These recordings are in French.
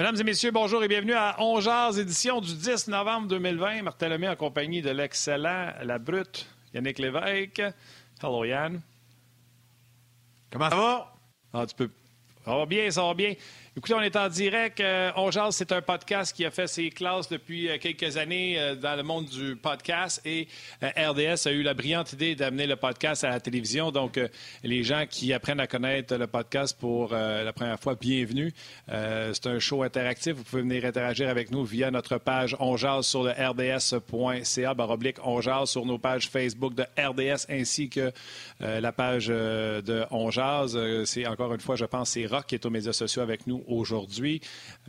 Mesdames et messieurs, bonjour et bienvenue à Ongears, édition du 10 novembre 2020. Martin Lemay en compagnie de l'excellent, la brute, Yannick Lévesque. Hello, Yann. Comment ça va? Ah, tu peux... Ça va bien, ça va bien. Écoutez, on est en direct. Euh, jase, c'est un podcast qui a fait ses classes depuis euh, quelques années euh, dans le monde du podcast et RDS a eu la brillante idée d'amener le podcast à la télévision. Donc, les gens qui apprennent à connaître le podcast pour la première fois, bienvenue. c'est un show interactif. Vous pouvez venir interagir avec nous via notre page On sur le rds.ca baroblique On sur nos pages Facebook de RDS ainsi que la page de On c'est encore une fois, je pense, c'est Rock qui est aux médias sociaux avec nous aujourd'hui.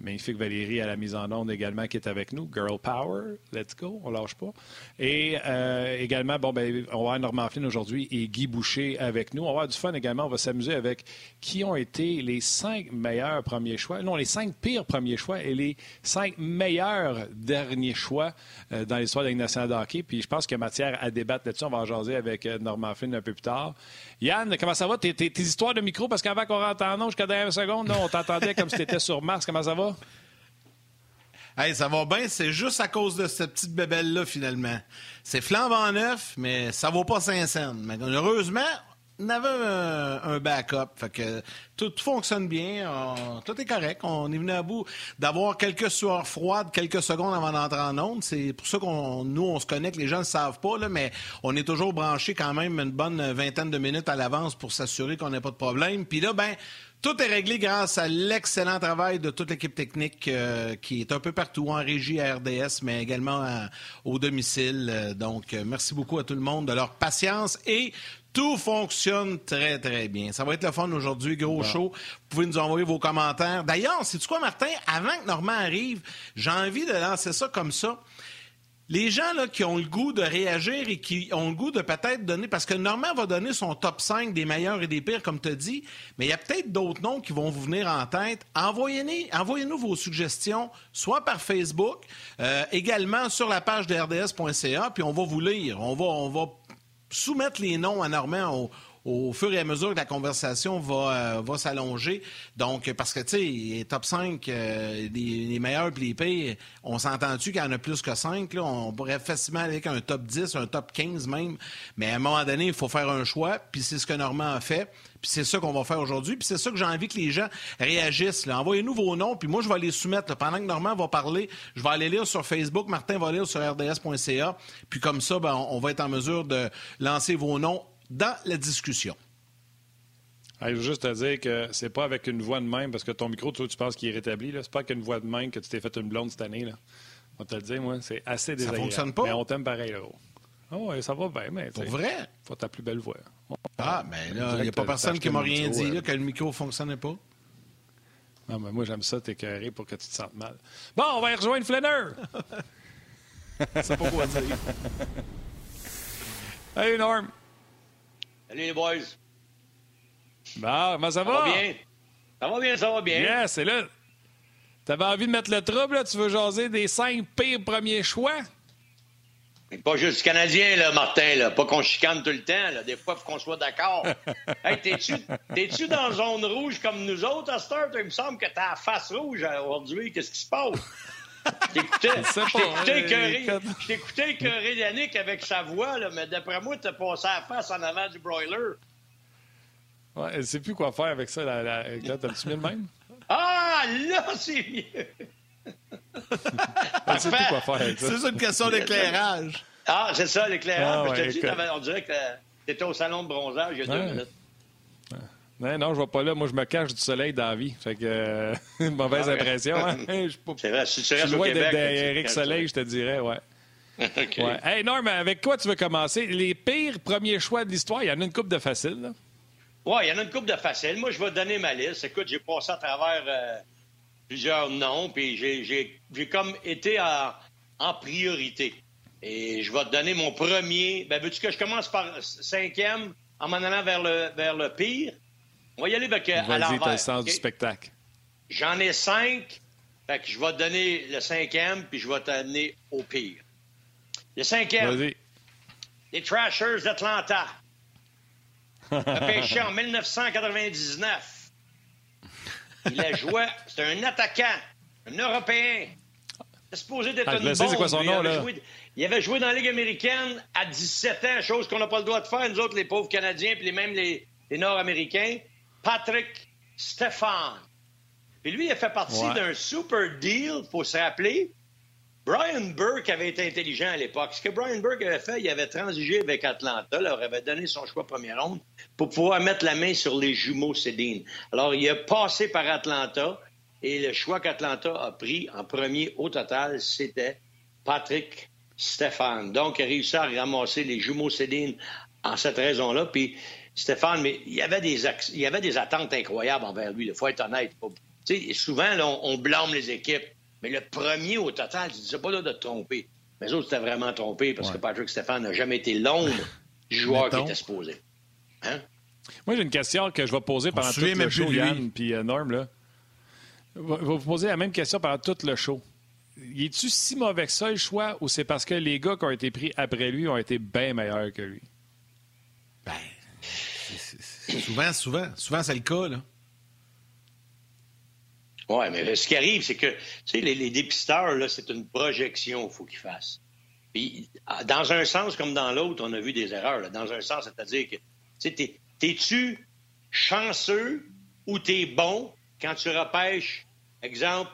Magnifique Valérie à la mise en onde également qui est avec nous. Girl Power, let's go, on lâche pas. Et euh, également, bon, ben, on va avoir Normand Flynn aujourd'hui et Guy Boucher avec nous. On va avoir du fun également. On va s'amuser avec qui ont été les cinq meilleurs premiers choix, non, les cinq pires premiers choix et les cinq meilleurs derniers choix euh, dans l'histoire de la nationale de hockey. Puis je pense qu'il y a matière à débattre là-dessus. On va en jaser avec euh, Normand Flynn un peu plus tard. Yann, comment ça va? Tes, histoires de micro, parce qu'avant qu'on rentre en nom jusqu'à dernière seconde, non, on t'entendait comme si tu étais sur Mars. Comment ça va? Hey, ça va bien, c'est juste à cause de cette petite bébelle-là, finalement. C'est flambant neuf, mais ça vaut pas 5 cents. Mais heureusement, on avait un, backup. Fait que tout, fonctionne bien. tout est correct. On est venu à bout d'avoir quelques sueurs froides quelques secondes avant d'entrer en onde. C'est pour ça qu'on nous, on se connecte. Les gens ne le savent pas, là, mais on est toujours branché quand même une bonne vingtaine de minutes à l'avance pour s'assurer qu'on n'a pas de problème. Puis là, ben tout est réglé grâce à l'excellent travail de toute l'équipe technique euh, qui est un peu partout en régie à RDS, mais également au domicile. Euh, donc, euh, merci beaucoup à tout le monde de leur patience et tout fonctionne très, très bien. Ça va être le fun aujourd'hui, gros show. Vous pouvez nous envoyer vos commentaires. D'ailleurs, c'est quoi, Martin? Avant que Normand arrive, j'ai envie de lancer ça comme ça. Les gens qui ont le goût de réagir et qui ont le goût de peut-être donner, parce que Normand va donner son top 5 des meilleurs et des pires, comme tu as dit, mais il y a peut-être d'autres noms qui vont vous venir en tête. Envoyez-nous envoyez vos suggestions, soit par Facebook, euh, également sur la page de rds.ca, puis on va vous lire. On va, on va soumettre les noms à Normand au, fur et à mesure que la conversation va, euh, s'allonger. Donc, parce que, tu sais, top 5, euh, les, meilleurs et les pires, on s'entend-tu qu'il y en a plus que 5? Là? On pourrait facilement aller avec un top 10, un top 15 même. Mais à un moment donné, il faut faire un choix, puis c'est ce que Normand a fait. Puis c'est ça qu'on va faire aujourd'hui. Puis c'est ça que j'ai envie que les gens réagissent. Envoyez-nous vos noms, puis moi, je vais les soumettre. Pendant que Normand va parler, je vais aller lire sur Facebook, Martin va lire sur rds.ca. Puis comme ça, ben, on va être en mesure de lancer vos noms dans la discussion. je veux juste te dire que c'est pas avec une voix de même, parce que ton micro, tu, penses qu'il est rétabli. C'est pas avec une voix de même que tu t'es fait une blonde cette année. Là. On va te le dire, moi, c'est assez désagréable. Ça fonctionne pas? Mais on t'aime pareil, là. Oh, ça va bien, mais. Pour vrai? Faut ta plus belle voix. Ah, mais là, il n'y a pas personne qui m'a rien dit, là, que le micro ne fonctionnait pas? Non, mais moi, j'aime ça t'écœurer pour que tu te sentes mal. Bon, on va y rejoindre Flanner! C'est pas quoi dire. Hey, Norm! Salut, les boys! Bon, comment ça va? Ça va bien? Ça va bien, ça va bien. Yes, c'est là. T'avais envie de mettre le trouble, là? Tu veux jaser des cinq pires premiers choix? Pas juste Canadien, là, Martin, là. Pas qu'on chicane tout le temps, là. Des fois, faut qu'on soit d'accord. hey, t'es-tu, t'es-tu dans zone rouge comme nous autres à Start? Il me semble que t'as la face rouge aujourd'hui. Qu'est-ce qui se passe? Je t'écoutais écœuré. T'écoutais écœuré Yannick avec sa voix, là, mais d'après moi, t'as passé la face en avant du broiler. Ouais, elle sait plus quoi faire avec ça. La, la... T'as-tu mis le même? Ah, là, c'est mieux! C'est ça une question d'éclairage. Ah, c'est ça, l'éclairage. Ah, je te dis, on dirait que t'étais au salon de bronzage il y a deux minutes. Non, non, je vais pas là. Moi, je me cache du soleil dans la vie. Fait que, euh, mauvaise ah, impression. Hein? C'est vrai, si tu restes au Québec... Eric Soleil, je te dirais, ouais. okay. ouais. Hey, Norm, avec quoi tu veux commencer? Les pires premiers choix de l'histoire, il y en a une coupe de facile. Oui, il y en a une coupe de facile. Moi, je vais donner ma liste. Écoute, j'ai passé à travers euh, plusieurs noms, puis j'ai comme été en, priorité. Et je vais te donner mon premier. Ben, veux-tu que je commence par cinquième en m'en allant vers le, vers le pire? On va y aller avec à l'envers. le sens du spectacle. J'en ai cinq. Fait que je vais te donner le cinquième, puis je vais t'amener au pire. Le cinquième. Les Trashers d'Atlanta. pêché en 1999. Il a joué, c'est un attaquant. Un Européen. C'est supposé d'être Ah, une le sais, c'est quoi son bombe. nom, il, avait là? joué, il avait joué dans la Ligue américaine à 17 ans, chose qu'on n'a pas le droit de faire, nous autres, les pauvres Canadiens, puis les- même les, les Nord-Américains. Patrick Stéphane. Puis lui, il a fait partie Ouais. d'un super deal, faut se rappeler. Brian Burke avait été intelligent à l'époque. Ce que Brian Burke avait fait, il avait transigé avec Atlanta, leur avait donné son choix première ronde pour pouvoir mettre la main sur les jumeaux Cédine. Alors, il a passé par Atlanta et le choix qu'Atlanta a pris en premier au total, c'était Patrick Stéphane. Donc, il a réussi à ramasser les jumeaux Cédine en cette raison-là. Puis, Stéphane, mais il y avait des, ac- il y avait des attentes incroyables envers lui. Il faut être honnête. Tu souvent, là, on, on blâme les équipes. Mais le premier au total, je disais pas là de te tromper. Mais les autres étaient vraiment trompés parce Ouais. que Patrick Stéphane n'a jamais été l'ombre du joueur qui était supposé. Hein? Moi, j'ai une question que je vais poser pendant tout le show. Yann puis euh, Norm. Là. Je vais vous poser la même question pendant tout le show. Y est-tu si mauvais que ça, le choix, ou c'est parce que les gars qui ont été pris après lui ont été bien meilleurs que lui? Ben, souvent, souvent, souvent, c'est le cas, là. Oui, mais ce qui arrive, c'est que, tu sais, les, les dépisteurs, là, c'est une projection qu'il faut qu'ils fassent. Puis, dans un sens comme dans l'autre, on a vu des erreurs. Dans un sens, c'est-à-dire que, tu t'es-tu chanceux ou t'es bon quand tu repêches, exemple,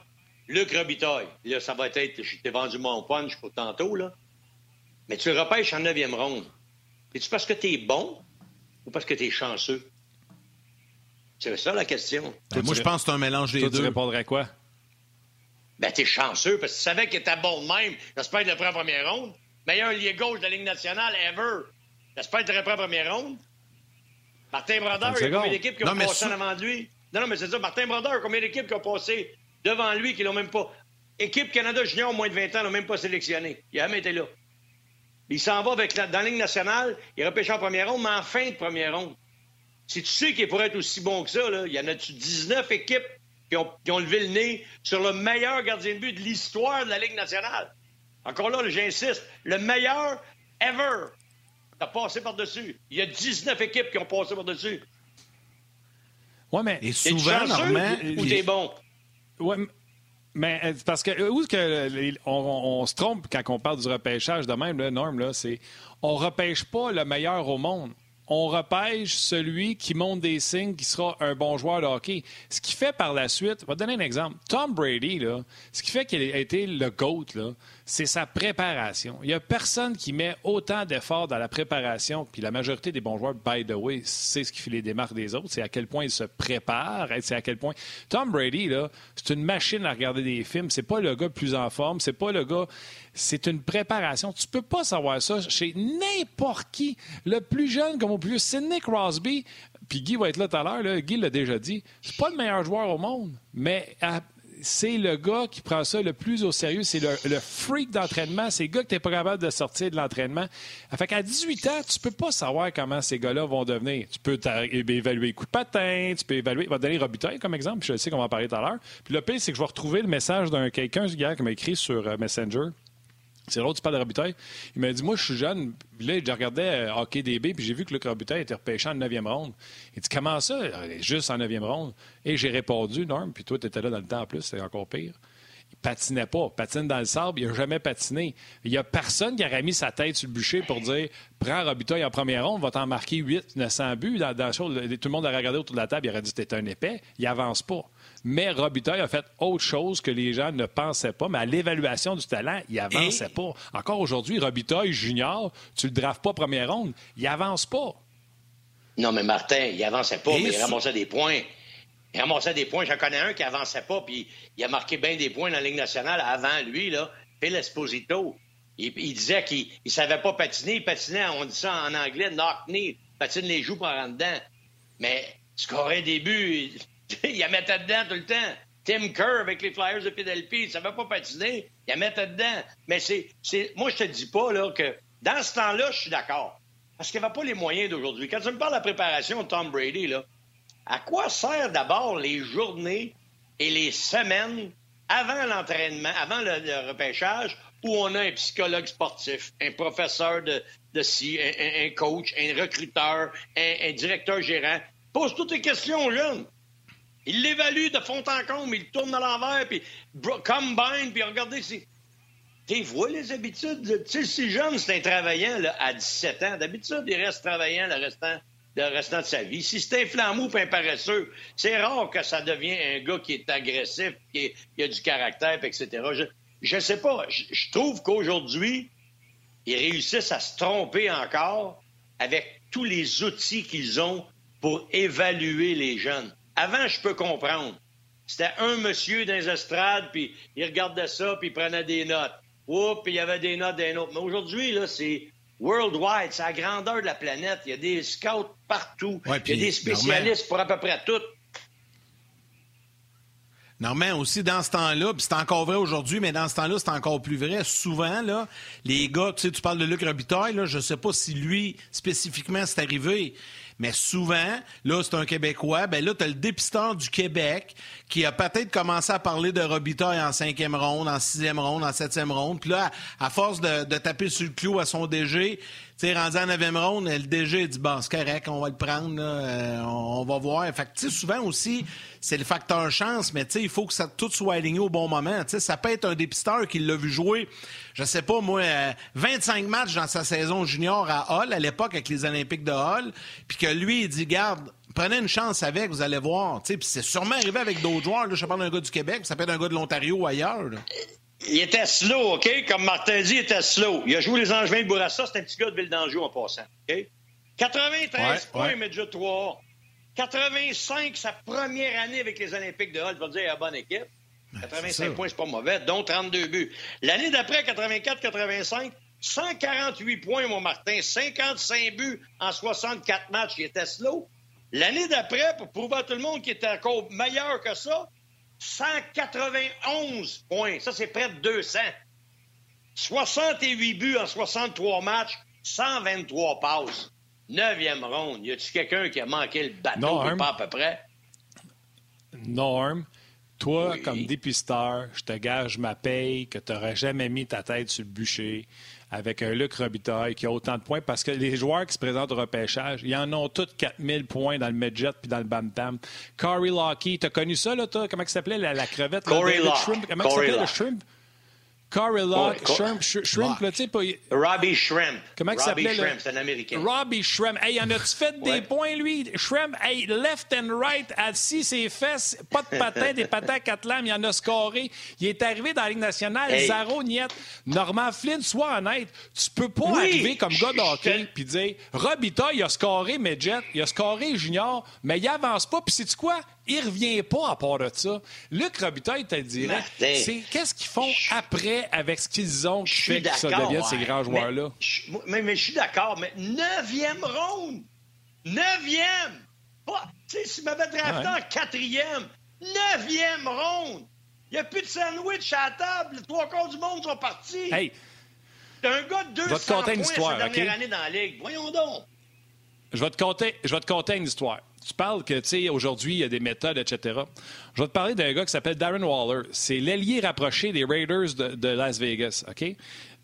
Luc Robitaille? Là, ça va être, je t'ai vendu mon punch pour tantôt, là. Mais tu le repêches en neuvième ronde. C'est-tu parce que t'es bon ou parce que t'es chanceux? C'est ça la question. Ben, moi, tu je pense que c'est un mélange des Toi, tu deux. répondrais quoi? Ben, t'es chanceux parce que tu savais qu'il était bon de même. J'espère qu'il le prend en première ronde. Meilleur lié gauche de la Ligue nationale ever. J'espère qu'il le prend en première ronde. Martin Brodeur, il y a combien d'équipes qui ont Non, passé sou- en avant de lui? Non, non, mais c'est ça. Martin Brodeur, combien d'équipes qui ont passé devant lui qui l'ont même pas? Équipe Canada Junior, moins de 20 ans, l'ont même pas sélectionné. Il a jamais été là. Il s'en va avec la, dans la Ligue nationale, il repêche en première ronde, mais en fin de première ronde. Si tu sais qu'il pourrait être aussi bon que ça, là, il y en a-tu 19 équipes qui ont, qui ont levé le nez sur le meilleur gardien de but de l'histoire de la Ligue nationale? Encore là, j'insiste, le meilleur ever. T'as passé par-dessus. Il y a 19 équipes qui ont passé par-dessus. Ouais, mais. Et souvent, Normand, ou t'es bon? Ouais, mais euh, parce que euh, où est-ce se trompe quand on parle du repêchage de même, là, Norm, là, c'est on repêche pas le meilleur au monde. On repêche celui qui montre des signes qui sera un bon joueur de hockey. Ce qui fait par la suite, je vais donner un exemple. Tom Brady, là, ce qui fait qu'il a été le GOAT, c'est sa préparation. Il n'y a personne qui met autant d'efforts dans la préparation, puis la majorité des bons joueurs, by the way, c'est ce qui fait les démarques des autres, c'est à quel point ils se préparent, c'est à quel point... Tom Brady, là, c'est une machine à regarder des films, c'est pas le gars plus en forme, c'est pas le gars... C'est une préparation. Tu peux pas savoir ça chez n'importe qui. Le plus jeune comme au plus... C'est Nick Crosby, puis Guy va être là tout à l'heure, Guy l'a déjà dit, c'est pas le meilleur joueur au monde, mais... à- c'est le gars qui prend ça le plus au sérieux. C'est le, freak d'entraînement. C'est le gars que tu n'es pas capable de sortir de l'entraînement. Fait qu'à 18 ans, tu peux pas savoir comment ces gars-là vont devenir. Tu peux t'a- évaluer coup de patin, tu peux évaluer. Vais te donner Robitaille comme exemple, je sais qu'on va en parler tout à l'heure. Puis le pire, c'est que je vais retrouver le message d'un quelqu'un hier qui m'a écrit sur euh, Messenger. C'est l'autre, tu parles de Robitaille. Il m'a dit Moi, je suis jeune. Là, je regardais euh, Hockey DB, puis j'ai vu que Luc Robitaille était repêché en 9e ronde. Il dit Comment ça? Euh, Juste en 9e ronde. Et j'ai répondu Norm, puis toi, tu étais là dans le temps en plus, c'est encore pire. Il patinait pas. Patine dans le sable, il n'a jamais patiné. Il n'y a personne qui aurait mis sa tête sur le bûcher pour dire Prends Robitaille en première ronde, va t'en marquer 8, 900 buts. Dans, tout le monde aurait regardé autour de la table, il aurait dit T'es un épais. Il avance pas. Mais Robitaille a fait autre chose que les gens ne pensaient pas. Mais à l'évaluation du talent, il avançait pas. Encore aujourd'hui, Robitaille junior, tu le drafts pas première ronde, il avance pas. Non, mais Martin, il avançait pas, Et mais il ramassait des points. Il ramassait des points. J'en connais un qui avançait pas, puis il a marqué bien des points dans la Ligue nationale avant lui, là. Phil Esposito. Il, il disait qu'il ne savait pas patiner. Il patinait, on dit ça en anglais, knock knee. Patine les joues par en dedans. Mais scorer des buts, il la mettait dedans tout le temps. Tim Kerr avec les Flyers de Philadelphie, il savait pas patiner, il la mettait dedans. Mais c'est, moi, je te dis pas là, que dans ce temps-là, je suis d'accord. Parce qu'il n'y avait pas les moyens d'aujourd'hui. Quand tu me parles de la préparation Tom Brady, là, à quoi sert d'abord les journées et les semaines avant l'entraînement, avant le, repêchage, où on a un psychologue sportif, un professeur de, de ci, un, coach, un recruteur, un, un directeur gérant? Pose toutes tes questions aux jeunes. Il l'évalue de fond en comble, il tourne à l'envers, puis combine, puis regardez, c'est... Tu vois les habitudes. Tu sais, si jeune, c'est un travaillant là, à 17 ans. D'habitude, il reste travaillant le restant, de sa vie. Si c'est un flamou et un paresseux, c'est rare que ça devienne un gars qui est agressif, qui, a du caractère, etc. Je ne sais pas. je trouve qu'aujourd'hui, ils réussissent à se tromper encore avec tous les outils qu'ils ont pour évaluer les jeunes. Avant, je peux comprendre. C'était un monsieur dans les estrades, puis il regardait ça, puis il prenait des notes. Oups, puis il y avait des notes d'un autre. Mais aujourd'hui, là, c'est worldwide, c'est la grandeur de la planète. Il y a des scouts partout. il y a des spécialistes pour à peu près tout. Normalement, aussi, dans ce temps-là, puis c'est encore vrai aujourd'hui, mais dans ce temps-là, c'est encore plus vrai. Souvent, là, les gars, tu sais, tu parles de Luc Robitaille, là, je sais pas si lui, spécifiquement, c'est arrivé, mais souvent, là, c'est un Québécois, ben là, tu le dépisteur du Québec qui a peut-être commencé à parler de Robitaille en cinquième ronde, en sixième ronde, en septième ronde. Puis là, à force de, taper sur le clou à son DG, sais, rendu en neuvième ronde, le DG dit, bon, c'est correct, on va le prendre, euh, on, va voir. Fait que, souvent aussi, c'est le facteur chance, mais il faut que ça tout soit aligné au bon moment. Tu sais, ça peut être un dépisteur qui l'a vu jouer, je sais pas, moi, 25 euh, matchs dans sa saison junior à Hall, à l'époque, avec les Olympiques de Hall, puis que lui, il dit, garde, prenez une chance avec, vous allez voir. Puis c'est sûrement arrivé avec d'autres joueurs. Là, je parle d'un gars du Québec, ça peut être un gars de l'Ontario ou ailleurs. Il était slow, OK? Comme Martin dit, il était slow. Il a joué les Angevins de Bourassa, c'est un petit gars de Ville d'Anjou en passant. OK? 93 points, mais déjà 3. 85, sa première année avec les Olympiques de Hall. Je vais dire, il a bonne équipe. 85 points, c'est pas mauvais, dont 32 buts. L'année d'après, 84-85, 148 points, mon Martin, 55 buts en 64 matchs. Il était slow. L'année d'après, pour prouver à tout le monde qu'il était encore meilleur que ça, 191 points. Ça, c'est près de 200. 68 buts en 63 matchs, 123 passes. Neuvième ronde. Y a-tu quelqu'un qui a manqué le bateau ou pas à peu près? Norm, toi, comme dépisteur, je te gage ma paye que tu n'aurais jamais mis ta tête sur le bûcher avec un Luc Robitaille qui a autant de points parce que les joueurs qui se présentent au repêchage, ils en ont tous 4000 points dans le midget puis dans le bam-tam. Corey Lockey, t'as connu ça, là, toi? Comment ça s'appelait, la, crevette? Corey Comment ça s'appelait, le shrimp? Corey Locke, Shrimp, Shrimp, tu sais, pas. Robbie Shrimp. Comment il s'appelait? Shrimp, c'est un Américain. Robbie Shrimp. Hey, en a-tu fait des points, lui? Shrimp, hey, left and right, assis ses fesses, pas de patins, des patins à quatre lames, il en a scoré. Il est arrivé dans la Ligue nationale, hey. zéro niet. Normand Flynn, sois honnête, tu peux pas arriver comme gars d'hockey puis dire, Robita, il a scoré Medjet, il a scoré Junior, mais il avance pas, puis c'est quoi? Il revient pas à part de ça. Luc Robitaille te dirait, c'est qu'est-ce qu'ils font après avec ce qu'ils ont qui fait que ça devienne ces grands joueurs-là? Mais, mais, je suis d'accord, mais neuvième ronde! Neuvième! Tu sais, s'ils m'avaient drafté en quatrième, neuvième ronde! Il n'y a plus de sandwich à la table, les trois quarts du monde sont partis. Hey! T'as un gars de 200 points histoire, sa dernière année dans la Ligue. Voyons donc! Je vais te conter, je vais te conter une histoire. Tu parles que, tu sais, aujourd'hui, il y a des méthodes, etc. Je vais te parler d'un gars qui s'appelle Darren Waller. C'est l'ailier rapproché des Raiders de, Las Vegas, OK?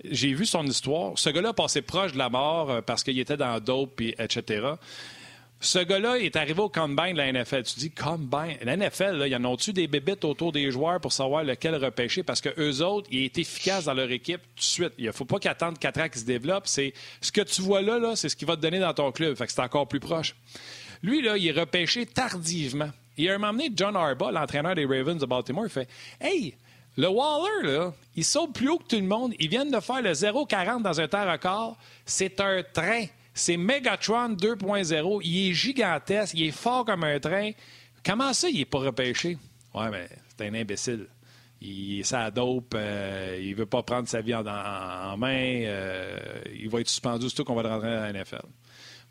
J'ai vu son histoire. Ce gars-là passé proche de la mort euh, parce qu'il était dans dope, etc. Ce gars-là est arrivé au combine de la NFL. Tu dis combine? La NFL, là, y en ont-tu des bébites autour des joueurs pour savoir lequel repêcher? Parce que eux autres, ils est efficaces dans leur équipe tout de suite. Il ne faut pas qu'ils attendent quatre ans qu'ils se développent. Ce que tu vois là, là c'est ce qui va te donner dans ton club. Fait que c'est encore plus proche. Lui, là, il est repêché tardivement. Il a un moment donné, John Harbaugh, l'entraîneur des Ravens de Baltimore, il fait Hey, le Waller, là, il saute plus haut que tout le monde. Ils viennent de faire le 0,40 dans un temps record. C'est un train. C'est Megatron 2.0. Il est gigantesque. Il est fort comme un train. Comment ça, il n'est pas repêché? Ouais, mais c'est un imbécile. Il est sa dope. Euh, il veut pas prendre sa vie en, main. Euh, il va être suspendu surtout qu'on va le rentrer dans la NFL.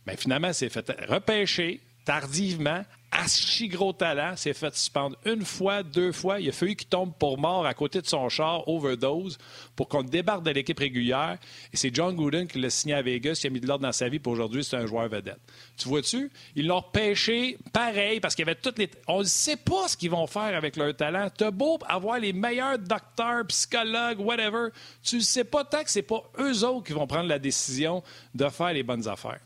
Mais finalement, c'est fait repêcher tardivement, archi gros talent, s'est fait suspendre une fois, deux fois. Il a fallu qu'il tombe pour mort à côté de son char, overdose, pour qu'on débarque de l'équipe régulière. Et c'est John Gooden qui l'a signé à Vegas, qui a mis de l'ordre dans sa vie, pour aujourd'hui, c'est un joueur vedette. Tu vois-tu? Ils l'ont repêché pareil, parce qu'il y avait toutes les. On ne sait pas ce qu'ils vont faire avec leur talent. T'as beau avoir les meilleurs docteurs, psychologues, whatever. Tu ne sais pas tant que c'est pas eux autres qui vont prendre la décision de faire les bonnes affaires.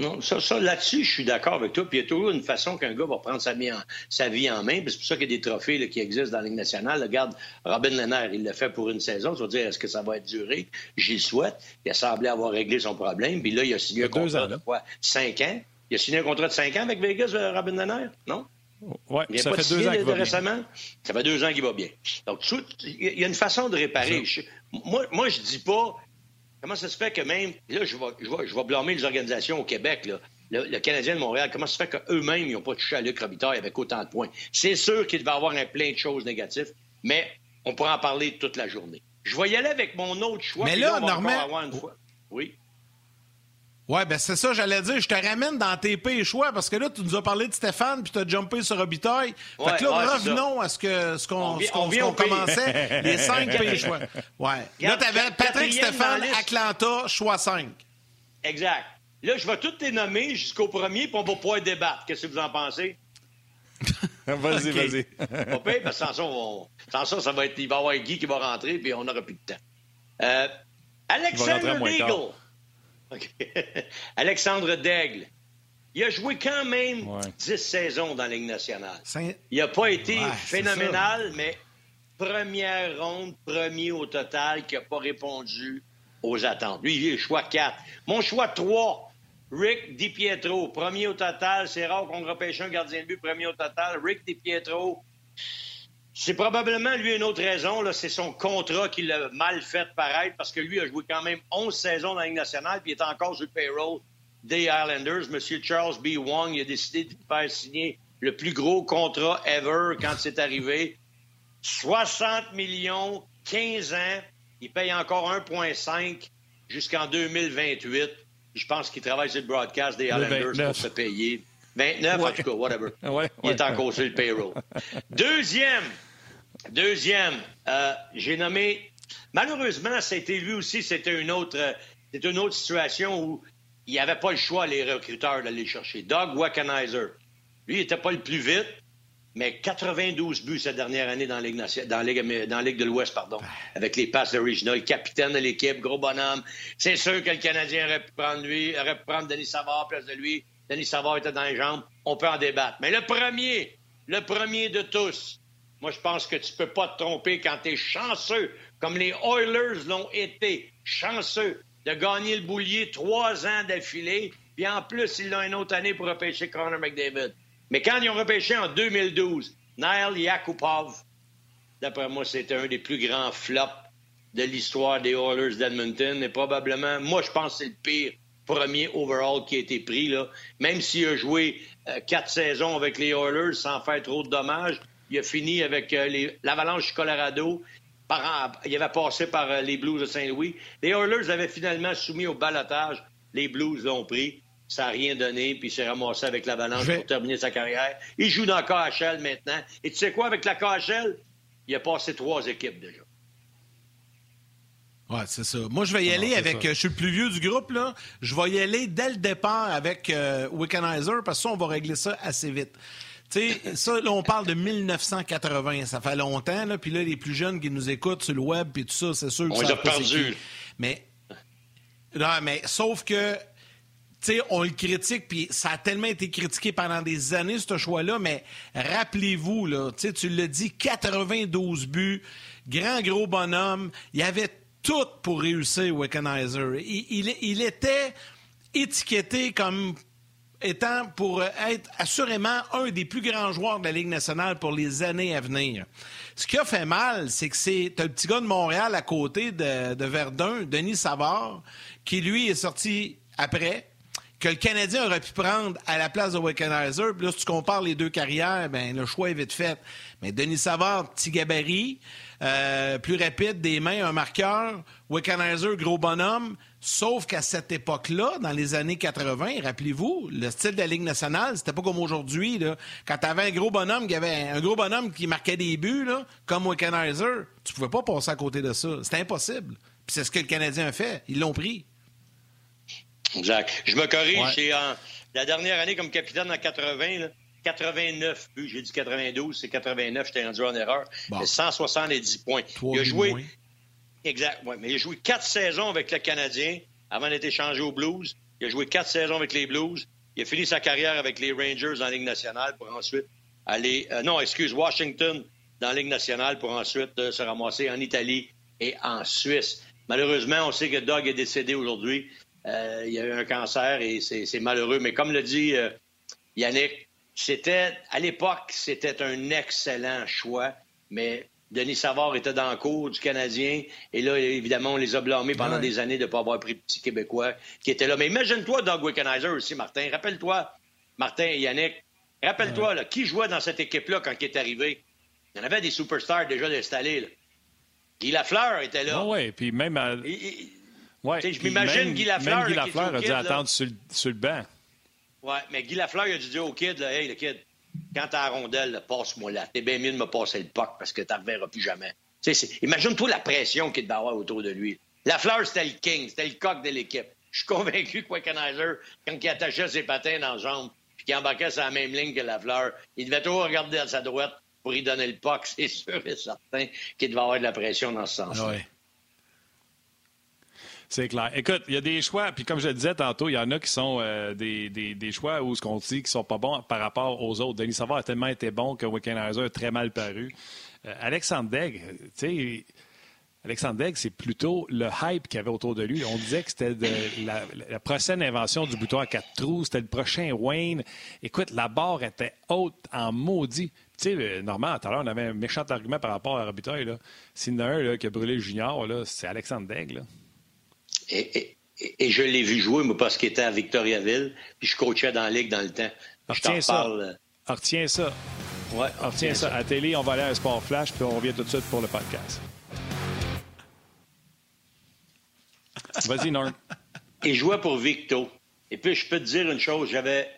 Non, ça, ça là-dessus, je suis d'accord avec toi. Puis il y a toujours une façon qu'un gars va prendre sa vie en, sa vie en main. Puis c'est pour ça qu'il y a des trophées là, qui existent dans la Ligue nationale. Regarde, Robin Lehner, il l'a fait pour une saison. Tu vas dire, est-ce que ça va être duré? J'y souhaite. Il a semblé avoir réglé son problème. Puis là, il a signé un contrat de quoi? Cinq ans? Il a signé un contrat de cinq ans avec Vegas, euh, Robin Lehner? Non? Oui, ça fait deux ans qu'il va récemment? Bien. Ça fait deux ans qu'il va bien. Donc, il y a une façon de réparer. Je, moi, moi, je dis pas Comment ça se fait que même, là, je vais, je vais, je vais blâmer les organisations au Québec, là, le, Canadien de Montréal, comment ça se fait qu'eux-mêmes, ils n'ont pas touché à Luc Robitaille avec autant de points? C'est sûr qu'il va y avoir un plein de choses négatives, mais on pourra en parler toute la journée. Je vais y aller avec mon autre choix. Mais là, Normand... Oui. Ouais, ben c'est ça, j'allais dire. Je te ramène dans tes pays choix parce que là, tu nous as parlé de Stéphane puis tu as jumpé sur Robitaille. fait que là, revenons à ce qu'on ce qu'on qu commençait. les cinq pays choix. Ouais. là, tu avais Patrick Stéphane, Atlanta, choix 5. Exact. Là, je vais tous les nommer jusqu'au premier puis on va pouvoir débattre. Qu'est-ce que vous en pensez? vas-y, vas-y. Pas parce que sans ça, on... sans ça, ça va être... il va y avoir Guy qui va rentrer puis on n'aura plus de temps. Euh, Alexander Deagle. Alexandre Daigle. Il a joué quand même 10 saisons dans la Ligue nationale. Il n'a pas été phénoménal, mais première ronde, premier au total, qui n'a pas répondu aux attentes. Lui, il est choix 4. Mon choix 3, Rick DiPietro. Premier au total. C'est rare qu'on repêche un gardien de but premier au total. Rick DiPietro. C'est probablement lui une autre raison. C'est son contrat qui l'a mal fait paraître parce que lui a joué quand même 11 saisons dans la Ligue nationale puis il est encore sur le payroll des Islanders. Monsieur Charles B. Wong il a décidé de faire signer le plus gros contrat ever quand c'est arrivé. 60 millions, 15 ans. Il paye encore 1,5 jusqu'en 2028. Je pense qu'il travaille sur le broadcast des Islanders pour se payer. 29, en tout cas, whatever. Il est encore sur le payroll. Deuxième, deuxième, euh, j'ai nommé. Malheureusement, c'était lui aussi, c'était une autre, euh, c'était une autre situation où il n'y avait pas le choix, les recruteurs, d'aller chercher. Doug Wackenheiser. Lui, il n'était pas le plus vite, mais 92 buts cette dernière année dans la Ligue, dans la Ligue, dans la Ligue de l'Ouest, pardon, avec les passes originales, capitaine de l'équipe, gros bonhomme. C'est sûr que le Canadien aurait pu prendre lui, aurait pu prendre Denis Savard place de lui. Denis Savard était dans les jambes. On peut en débattre. Mais le premier, le premier de tous, moi, je pense que tu peux pas te tromper quand tu es chanceux, comme les Oilers l'ont été, chanceux de gagner le boulier trois ans d'affilée, puis en plus, ils l'ont une autre année pour repêcher Connor McDavid. Mais quand ils ont repêché en 2012, Niall Yakupov, d'après moi, c'était un des plus grands flops de l'histoire des Oilers d'Edmonton, et probablement, moi, je pense que c'est le pire premier overall qui a été pris. Là. Même s'il a joué euh, quatre saisons avec les Oilers sans faire trop de dommages, il a fini avec euh, l'Avalanche du Colorado. il avait passé par euh, les Blues de Saint-Louis. Les Oilers avaient finalement soumis au balotage. Les Blues l'ont pris. Ça n'a rien donné, puis il s'est ramassé avec l'Avalanche pour terminer sa carrière. Il joue dans KHL maintenant. Et tu sais quoi, avec la KHL, il a passé trois équipes déjà. Ouais, c'est ça. Moi, je vais y aller avec. je suis le plus vieux du groupe, là. Je vais y aller dès le départ avec euh, Wickenheiser parce que ça, on va régler ça assez vite. Tu sais, ça, là, on parle de 1980. Ça fait longtemps, là. Puis là, les plus jeunes qui nous écoutent sur le web, puis tout ça, c'est sûr que on ça a perdu. Mais. Non, mais sauf que. Tu sais, on le critique, puis ça a tellement été critiqué pendant des années, ce choix-là, mais rappelez-vous, là, tu sais, tu l'as dit, 92 buts, grand gros bonhomme, il y avait tout pour réussir, Wickenheiser. Il, il, était étiqueté comme étant pour être assurément un des plus grands joueurs de la Ligue nationale pour les années à venir. Ce qui a fait mal, c'est que c'est un petit gars de Montréal à côté de, Verdun, Denis Savard, qui lui est sorti après, que le Canadien aurait pu prendre à la place de Wickenheiser. Puis là, si tu compares les deux carrières, ben le choix est vite fait. Mais Denis Savard, petit gabarit, euh, plus rapide, des mains, un marqueur. Wickenheiser, gros bonhomme. Sauf qu'à cette époque-là, dans les années 80, rappelez-vous, le style de la Ligue nationale, c'était pas comme aujourd'hui. Quand tu avais un gros bonhomme qui avait un gros bonhomme qui marquait des buts, là, comme Wickenheiser, tu pouvais pas passer à côté de ça. C'était impossible. Puis c'est ce que le Canadien a fait. Ils l'ont pris. Exact. Je me corrige. C'est la dernière année comme capitaine en 80. Là. 89 buts. J'ai dit 92, c'est 89, j'étais rendu en erreur. 170 points. Il a joué. Exact, ouais, mais il a joué quatre saisons avec le Canadien avant d'être échangé aux Blues. Il a joué quatre saisons avec les Blues. Il a fini sa carrière avec les Rangers en Ligue nationale pour ensuite aller... Euh, non, excuse, Washington dans la Ligue nationale pour ensuite euh, se ramasser en Italie et en Suisse. Malheureusement, on sait que Doug est décédé aujourd'hui. Euh, il a eu un cancer et c'est malheureux. Mais comme le dit Yannick, c'était à l'époque, c'était un excellent choix, mais Denis Savard était dans le cours du Canadien. Et là, évidemment, on les a blâmés pendant des années de ne pas avoir pris le petit Québécois qui était là. Mais imagine-toi Doug Wickenheiser aussi, Martin. Rappelle-toi, Martin et Yannick, rappelle-toi, qui jouait dans cette équipe-là quand il est arrivé? Il y en avait des superstars déjà installés. Guy Lafleur était là. oui, puis même... À... Ouais, je m'imagine Guy Lafleur. Guy Lafleur a dû attendre sur, le banc. Oui, mais Guy Lafleur, il a dû dire au kid, là, hey, le kid, quand t'as la rondelle, passe-moi là. T'es bien mieux de me passer le puck parce que t'en reverras plus jamais. Imagine-toi la pression qu'il devait avoir autour de lui. La fleur, c'était le king, c'était le coq de l'équipe. Je suis convaincu que Wickenheiser, quand il attachait ses patins dans la jambe, puis qu'il embarquait sur la même ligne que la fleur, il devait toujours regarder à sa droite pour y donner le puck. C'est sûr et certain qu'il devait avoir de la pression dans ce sens-là. C'est clair. Écoute, il y a des choix, puis comme je le disais tantôt, il y en a qui sont euh, des, des, choix où ce qu'on dit qui sont pas bons par rapport aux autres. Denis Savard a tellement été bon que Wickenheiser a très mal paru. Euh, Alexandre Degg, tu sais, Alexandre Degg, c'est plutôt le hype qu'il y avait autour de lui. On disait que c'était la, prochaine invention du bouton à quatre trous, c'était le prochain Wayne. Écoute, la barre était haute en maudit. Tu sais, euh, Normand, tout à l'heure, on avait un méchant argument par rapport à Robitaille. S'il y en a un qui a brûlé junior, c'est Alexandre Degg. Là. Et, je l'ai vu jouer, moi, parce qu'il était à Victoriaville, puis je coachais dans la Ligue dans le temps. Je t'en parle. Retiens ça. Ouais, retiens ça. À télé, on va aller à Sport Flash, puis on revient tout de suite pour le podcast. Vas-y, Norm. Il jouait pour Victo. Et puis, je peux te dire une chose, j'avais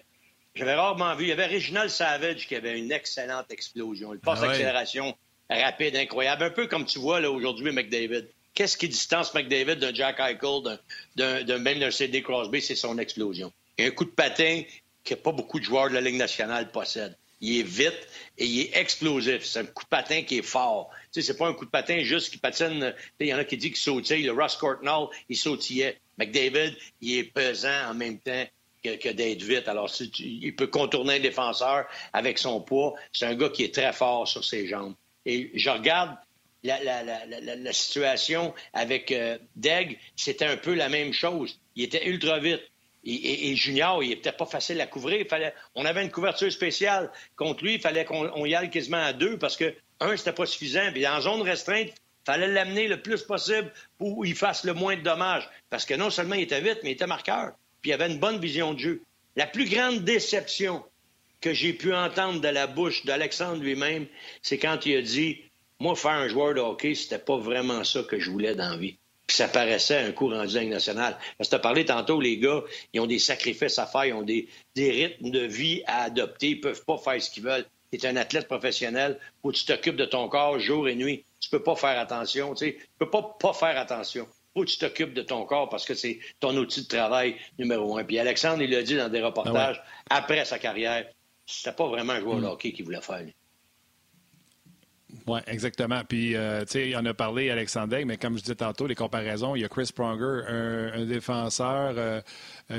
j'avais rarement vu. Il y avait Reginald Savage qui avait une excellente explosion. Il passe ah d'accélération rapide, incroyable. Un peu comme tu vois là aujourd'hui, McDavid. Qu'est-ce qui distance McDavid d'un Jack Eichel, d'un même d'un CD Crosby? C'est son explosion. Il a un coup de patin que pas beaucoup de joueurs de la Ligue nationale possèdent. Il est vite et il est explosif. C'est un coup de patin qui est fort. Tu sais, c'est pas un coup de patin juste qui patine. Il y en a qui disent qu'il sautille. Le Ross Courtnall, il sautillait. McDavid, il est pesant en même temps que, d'être vite. Alors, il peut contourner un défenseur avec son poids. C'est un gars qui est très fort sur ses jambes. Et je regarde la, situation avec euh, Deg, c'était un peu la même chose. Il était ultra vite. Et, Junior, il n'était pas facile à couvrir. On avait une couverture spéciale contre lui. Il fallait qu'on y aille quasiment à deux parce que, un, c'était pas suffisant. Puis en zone restreinte, il fallait l'amener le plus possible pour qu'il fasse le moins de dommages. Parce que non seulement il était vite, mais il était marqueur. Puis il avait une bonne vision de jeu. La plus grande déception que j'ai pu entendre de la bouche d'Alexandre lui-même, c'est quand il a dit moi, faire un joueur de hockey, c'était pas vraiment ça que je voulais dans la vie. Puis ça paraissait un coup rendu à nationale. Parce que tu as parlé tantôt, les gars, ils ont des sacrifices à faire, ils ont des, rythmes de vie à adopter, ils peuvent pas faire ce qu'ils veulent. Tu es un athlète professionnel, où tu t'occupes de ton corps jour et nuit. Tu peux pas faire attention, tu sais. Tu peux pas pas faire attention. Faut tu t'occupes de ton corps parce que c'est ton outil de travail numéro un. Puis Alexandre, il l'a dit dans des reportages, ah après sa carrière, c'était pas vraiment un joueur de mm. hockey qu'il voulait faire. Oui, exactement. Puis, euh, tu sais, il en a parlé, Alexandre, mais comme je disais tantôt, les comparaisons, il y a Chris Pronger, un, défenseur euh,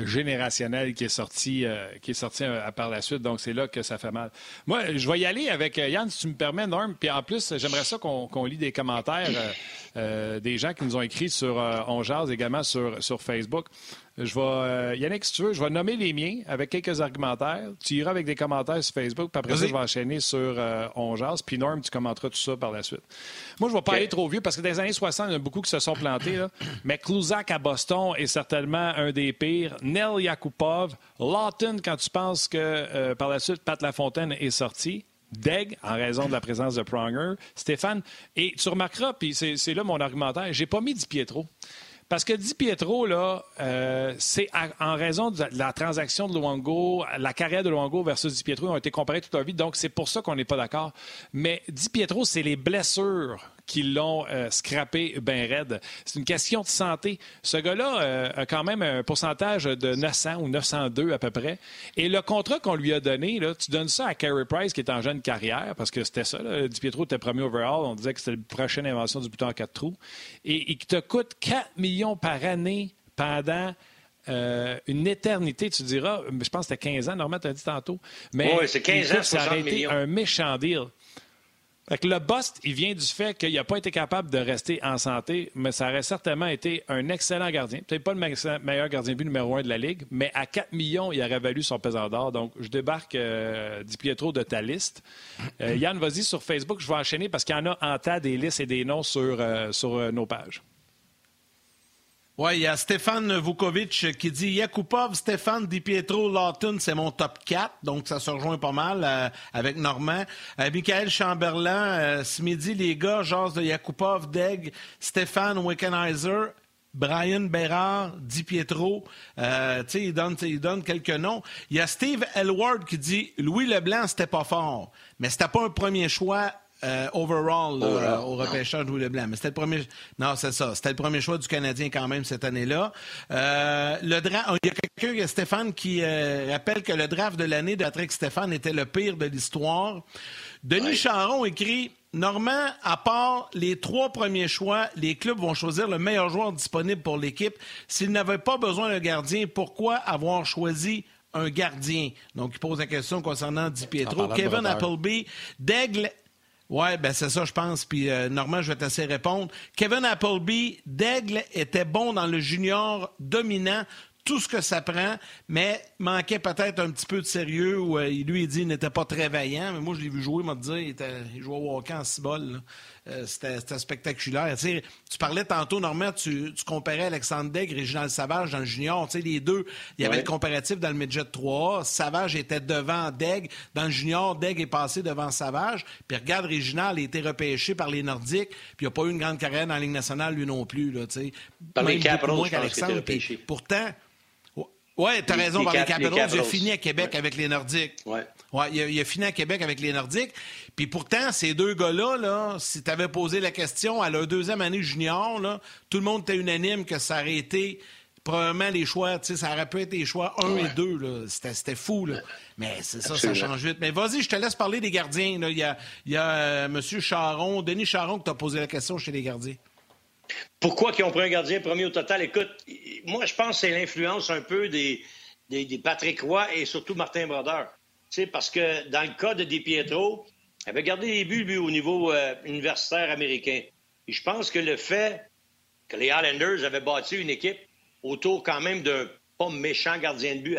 générationnel qui est sorti, euh, qui est sorti par la suite. Donc, c'est là que ça fait mal. Moi, je vais y aller avec Yann, si tu me permets, Norm. Puis, en plus, j'aimerais ça qu'on lit des commentaires des gens qui nous ont écrit sur On également sur, sur Facebook. Je vais, euh, Yannick, si tu veux, je vais nommer les miens avec quelques argumentaires. Tu iras avec des commentaires sur Facebook, puis après ça, je vais enchaîner sur euh, Puis Norm, tu commenteras tout ça par la suite. Moi, je ne vais pas aller trop vieux parce que dans les années 60, il y en a beaucoup qui se sont plantés. Mais Kluzak à Boston est certainement un des pires. Nel Yakupov, Lawton, quand tu penses que euh, par la suite, Pat Lafontaine est sorti. Deg, en raison de la présence de Pronger. Stéphane, et tu remarqueras, puis c'est là mon argumentaire, j'ai pas mis Di Pietro. Parce que Di Pietro, là, euh, c'est en raison de la transaction de Luango, la carrière de Luango versus Di Pietro ont été comparés toute leur vie, donc c'est pour ça qu'on n'est pas d'accord. Mais Di Pietro, c'est les blessures qui l'ont euh, scrappé ben raide. C'est une question de santé. Ce gars-là euh, a quand même un pourcentage de 900 ou 902 à peu près. Et le contrat qu'on lui a donné, là, tu donnes ça à Carey Price qui est en jeune carrière, parce que c'était ça. Là. Di Pietro était premier overall. On disait que c'était la prochaine invention du bouton à quatre trous. Et, et qui te coûte 4 millions par année pendant euh, une éternité, tu diras. Je pense que c'était 15 ans, Normand, tu as dit tantôt. Mais oui, c'est 15 ans, ça été un méchant deal. Le bust, il vient du fait qu'il n'a pas été capable de rester en santé, mais ça aurait certainement été un excellent gardien. Peut-être pas le meilleur gardien but numéro un de la Ligue, mais à 4 millions, il aurait valu son pesant d'or. Donc, je débarque euh, Di Pietro de ta liste. Euh, Yann, vas-y sur Facebook, je vais enchaîner parce qu'il y en a en tas des listes et des noms sur, euh, sur nos pages. Oui, il y a Stéphane Vukovic qui dit Yakupov, Stéphane, Di Pietro, Lawton, c'est mon top 4. Donc, ça se rejoint pas mal euh, avec Normand. Euh, Michael Chamberlain, euh, ce midi, les gars, de Yakupov, Deg, Stéphane Wickenheiser, Brian Bérard, Di Pietro, euh, il donne, il donne quelques noms. Il y a Steve Elward qui dit Louis Leblanc, c'était pas fort, mais c'était pas un premier choix euh, overall, au repêchage Louis Leblanc. Mais c'était le premier. Non, c'est ça. C'était le premier choix du Canadien quand même cette année-là. Euh, le draft. Il y a quelqu'un, Stéphane, qui euh, rappelle que le draft de l'année de Patrick Stéphane était le pire de l'histoire. Denis Charon écrit. Normand, à part les trois premiers choix, les clubs vont choisir le meilleur joueur disponible pour l'équipe. S'ils n'avaient pas besoin d'un gardien, pourquoi avoir choisi un gardien? Donc, il pose la question concernant Di Pietro. Kevin Appleby, Daigle oui, ben c'est ça, je pense. Puis euh, Normand, je vais t'assez répondre. Kevin Appleby, Daigle était bon dans le junior dominant tout ce que ça prend, mais manquait peut-être un petit peu de sérieux où euh, lui, il dit qu'il n'était pas très vaillant. Mais moi, je l'ai vu jouer, il m'a dit, il jouait au hockey en cibole. Euh, c'était spectaculaire. Tu, tu parlais tantôt, Normand, tu, tu comparais Alexandre Degg et Réginald Savage dans le junior. Les deux, il y avait le comparatif dans le midget 3 Savage était devant Degg. Dans le junior, Degg est passé devant Savage. Puis regarde, Réginald a été repêché par les Nordiques. Puis il n'a pas eu une grande carrière dans la Ligue nationale, lui non plus. Là. Par les Capitals, moins qu'Alexandre. Pourtant, oui, tu as raison, par les Capitals. Il a fini à Québec avec les Nordiques. Oui. Ouais, il, a, fini à Québec avec les Nordiques. Puis pourtant, ces deux gars-là, là, si tu avais posé la question à leur deuxième année junior, là, tout le monde était unanime que ça aurait été probablement les choix, tu sais, ça aurait pu être les choix 1 et 2. C'était fou. Là. Mais c'est ça, ça change vite. Mais vas-y, je te laisse parler des gardiens. Là. Il y a, il y a euh, M. Charon, Denis Charon, qui t'a posé la question chez les gardiens. Pourquoi ils ont pris un gardien premier au total? Écoute, moi, je pense que c'est l'influence un peu des, Patrick Roy et surtout Martin Brodeur. parce que dans le cas de Di Pietro, il avait gardé les buts, au niveau euh, universitaire américain. Et je pense que le fait que les Highlanders avaient bâti une équipe autour quand même d'un pas méchant gardien de but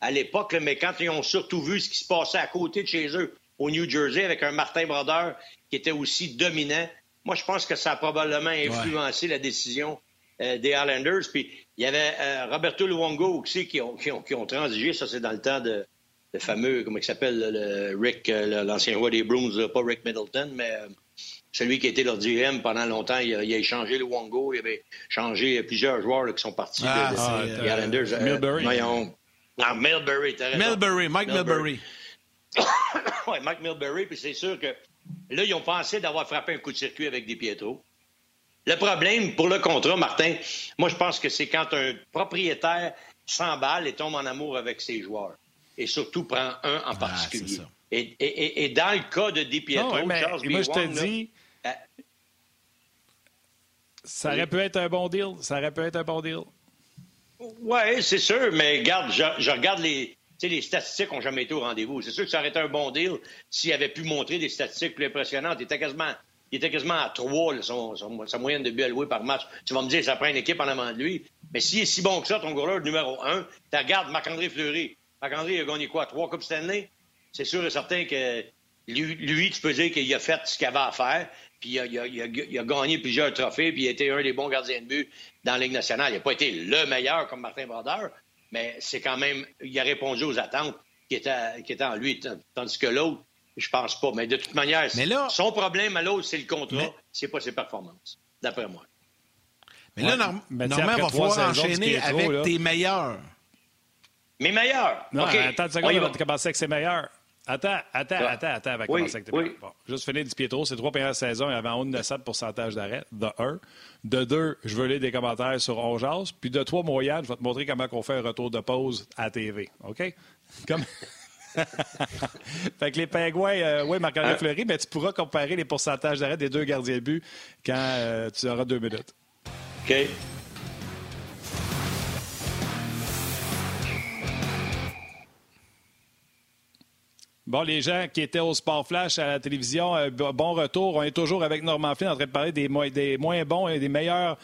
à, l'époque, mais quand ils ont surtout vu ce qui se passait à côté de chez eux, au New Jersey, avec un Martin Brodeur qui était aussi dominant, moi, je pense que ça a probablement influencé la décision euh, des Islanders. Puis il y avait euh, Roberto Luongo aussi qui ont, qui ont, transigé. Ça, c'est dans le temps de, le fameux, comment il s'appelle, le, Rick, euh, l'ancien roi des Bruins, pas Rick Middleton, mais celui qui était leur GM pendant longtemps. Il a, il a échangé Luongo. Il avait changé plusieurs joueurs qui sont partis ah, des Islanders. Milbury. non, Milbury, Milbury, Mike Milbury. oui, Mike Milbury. Puis c'est sûr que Là, ils ont pensé d'avoir frappé un coup de circuit avec des Pietro. Le problème pour le contrat, Martin, moi, je pense que c'est quand un propriétaire s'emballe et tombe en amour avec ses joueurs. Et surtout prend un en ah, particulier. et, dans le cas de Di Pietro, Charles moi, je te dis, euh, ça aurait pu être un bon deal. Ça aurait pu être un bon deal. Oui, c'est sûr, mais regarde, je regarde les, sais, les statistiques n'ont jamais été au rendez-vous. C'est sûr que ça aurait été un bon deal s'il avait pu montrer des statistiques plus impressionnantes. Il était quasiment, à trois, sa moyenne de buts alloués par match. Tu vas me dire, ça prend une équipe en avant de lui. Mais s'il est si bon que ça, ton goaler numéro un, tu regardes Marc-André Fleury. Marc-André a gagné quoi? Trois Coupes Stanley? C'est sûr et certain que lui, tu peux dire qu'il a fait ce qu'il avait à faire. Puis il a, il, a, gagné plusieurs trophées, puis il a été un des bons gardiens de but dans la Ligue nationale. Il n'a pas été le meilleur comme Martin Brodeur, mais c'est quand même, il a répondu aux attentes qui étaient, qui étaient en lui, tandis que l'autre, je pense pas. Mais de toute manière, son problème à l'autre, c'est le contrat, c'est pas ses performances, d'après moi. Mais là, normalement, il va falloir enchaîner avec tes meilleurs. Mes meilleurs? Non, attends une seconde, on va commencer avec ses meilleurs. Attends, attends, attends, attends, avec oui, commencer avec tes oui. bon, Juste finir Di Pietro, ces trois premières saisons, il y avait en haut de 7 pourcentage d'arrêt, de 1. De 2, je veux lire des commentaires sur Ongeas. Puis de 3, Moyane, je vais te montrer comment on fait un retour de pause à TV. OK? Comme... fait que les pingouins, euh, oui, Marc-André hein? Fleury, mais tu pourras comparer les pourcentages d'arrêt des deux gardiens de but quand euh, tu auras deux minutes. OK. Bon, les gens qui étaient au Sport Flash à la télévision, euh, bon retour. On est toujours avec Normand Flynn en train de parler des, des moins bons et des meilleurs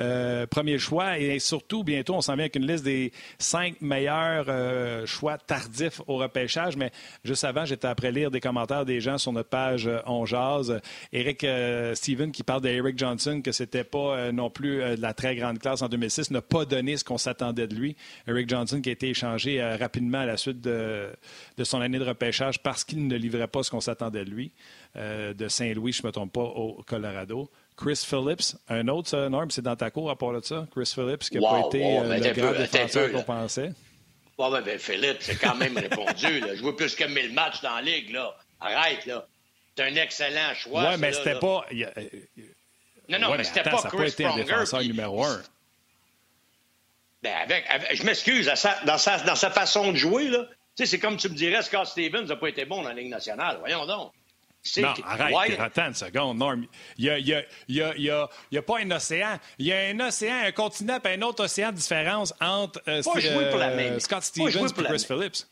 euh, premiers choix. Et surtout, bientôt, on s'en vient avec une liste des cinq meilleurs euh, choix tardifs au repêchage. Mais juste avant, j'étais après lire des commentaires des gens sur notre page On Jazz. Eric Steven qui parle d'Eric Johnson, que c'était pas non plus de la très grande classe en 2006, n'a pas donné ce qu'on s'attendait de lui. Eric Johnson qui a été échangé rapidement à la suite de, son année de repêchage parce qu'il ne livrait pas ce qu'on s'attendait de lui, euh, de Saint-Louis, je ne me trompe pas, au Colorado. Chris Phillips, un autre, ça, Norm, c'est dans ta cour à part de ça. Chris Phillips, qui n'a pas été euh, le grand défenseur qu'on pensait. Oui, mais ben, Phillips, c'est quand même répondu. Là. Jouer plus que 1000 matchs dans la ligue. Là. Arrête, là. C'est un excellent choix. Oui, mais c'était pas. non, non, mais, c'était pas ça Chris pas été un défenseur numéro un. Ben avec, je m'excuse, dans sa, dans sa façon de jouer, là, c'est comme tu me dirais, Scott Stevens n'a pas été bon dans la Ligue nationale. Voyons donc. Non, arrête, attends une seconde, Norm. Il n'y a, y a, y a, y a, pas un océan. Il y a un océan, un continent et un autre océan de différence entre euh, euh, Scott Stevens et Chris Phillips.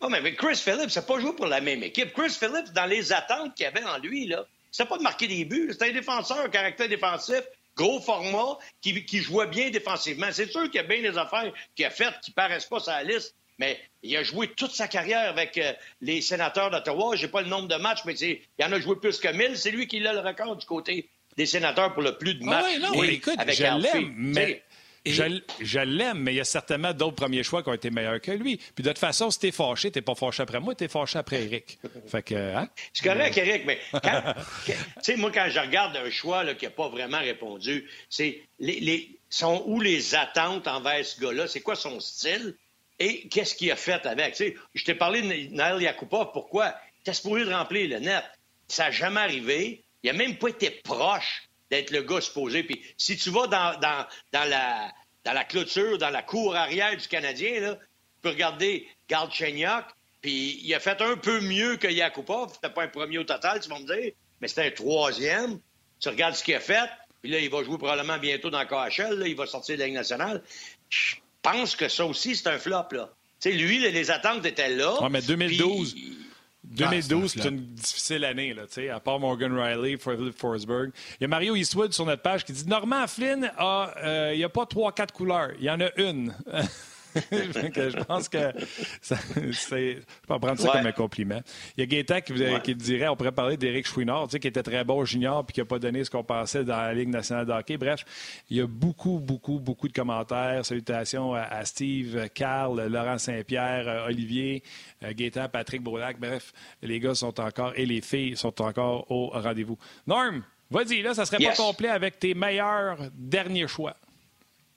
Oh, mais Chris Phillips n'a pas joué pour la même équipe. Chris Phillips, dans les attentes qu'il y avait en lui, là, c'était pas de marquer des buts. C'était un défenseur, un caractère défensif, gros format, qui, qui jouait bien défensivement. C'est sûr qu'il y a bien des affaires qu'il a faites qui ne paraissent pas sur la liste, mais il a joué toute sa carrière avec euh, les sénateurs d'Ottawa. Je n'ai pas le nombre de matchs, mais il en a joué plus que 1000. C'est lui qui a le record du côté des sénateurs pour le plus de matchs. Ah oui, non, écoute, je l'aime, mais... Je, l'aime, mais il y a certainement d'autres premiers choix qui ont été meilleurs que lui. Puis de toute façon, si t'es fâché, t'es pas fâché après moi, t'es fâché après Eric. Fait que, hein? C'est correct, Eric, mais tu sais, moi, quand je regarde un choix qui n'a pas vraiment répondu, c'est les, les, sont où les attentes envers ce gars-là? C'est quoi son style? Et qu'est-ce qu'il a fait avec? je t'ai parlé de Nail Yakupov. Pourquoi? Il supposé de remplir le net. Ça n'a jamais arrivé. Il n'a même pas été proche d'être le gars supposé. Puis si tu vas dans, la, clôture, dans la cour arrière du Canadien, là, tu peux regarder Galchenyuk, puis il a fait un peu mieux que Yakupov. C'était pas un premier au total, tu vas me dire, mais c'était un troisième. Tu regardes ce qu'il a fait, puis là, il va jouer probablement bientôt dans le KHL, il va sortir de la Ligue nationale pense que ça aussi, c'est un flop. Là. sais, lui, les attentes étaient là. Oui, mais 2012. 2012, c'est une difficile année, là, à part Morgan Riley, Forsberg. Il y a Mario Eastwood sur notre page qui dit Normand Flynn, a, euh, il n'y a pas trois, quatre couleurs, il y en a une. je pense que ça, je peux prendre ça comme un compliment. Il y a Gaétan qui, qui dirait on pourrait parler d'Éric Chouinard, qui était très bon junior puis qui n'a pas donné ce qu'on pensait dans la Ligue nationale de hockey. Bref, il y a beaucoup, beaucoup, beaucoup de commentaires. Salutations à, Steve, Carl, Laurent Saint-Pierre, euh, Olivier, euh, Gaétan, Patrick Beaulac. Bref, les gars sont encore et les filles sont encore au rendez-vous. Norm, vas-y, là, ça serait pas complet avec tes meilleurs derniers choix.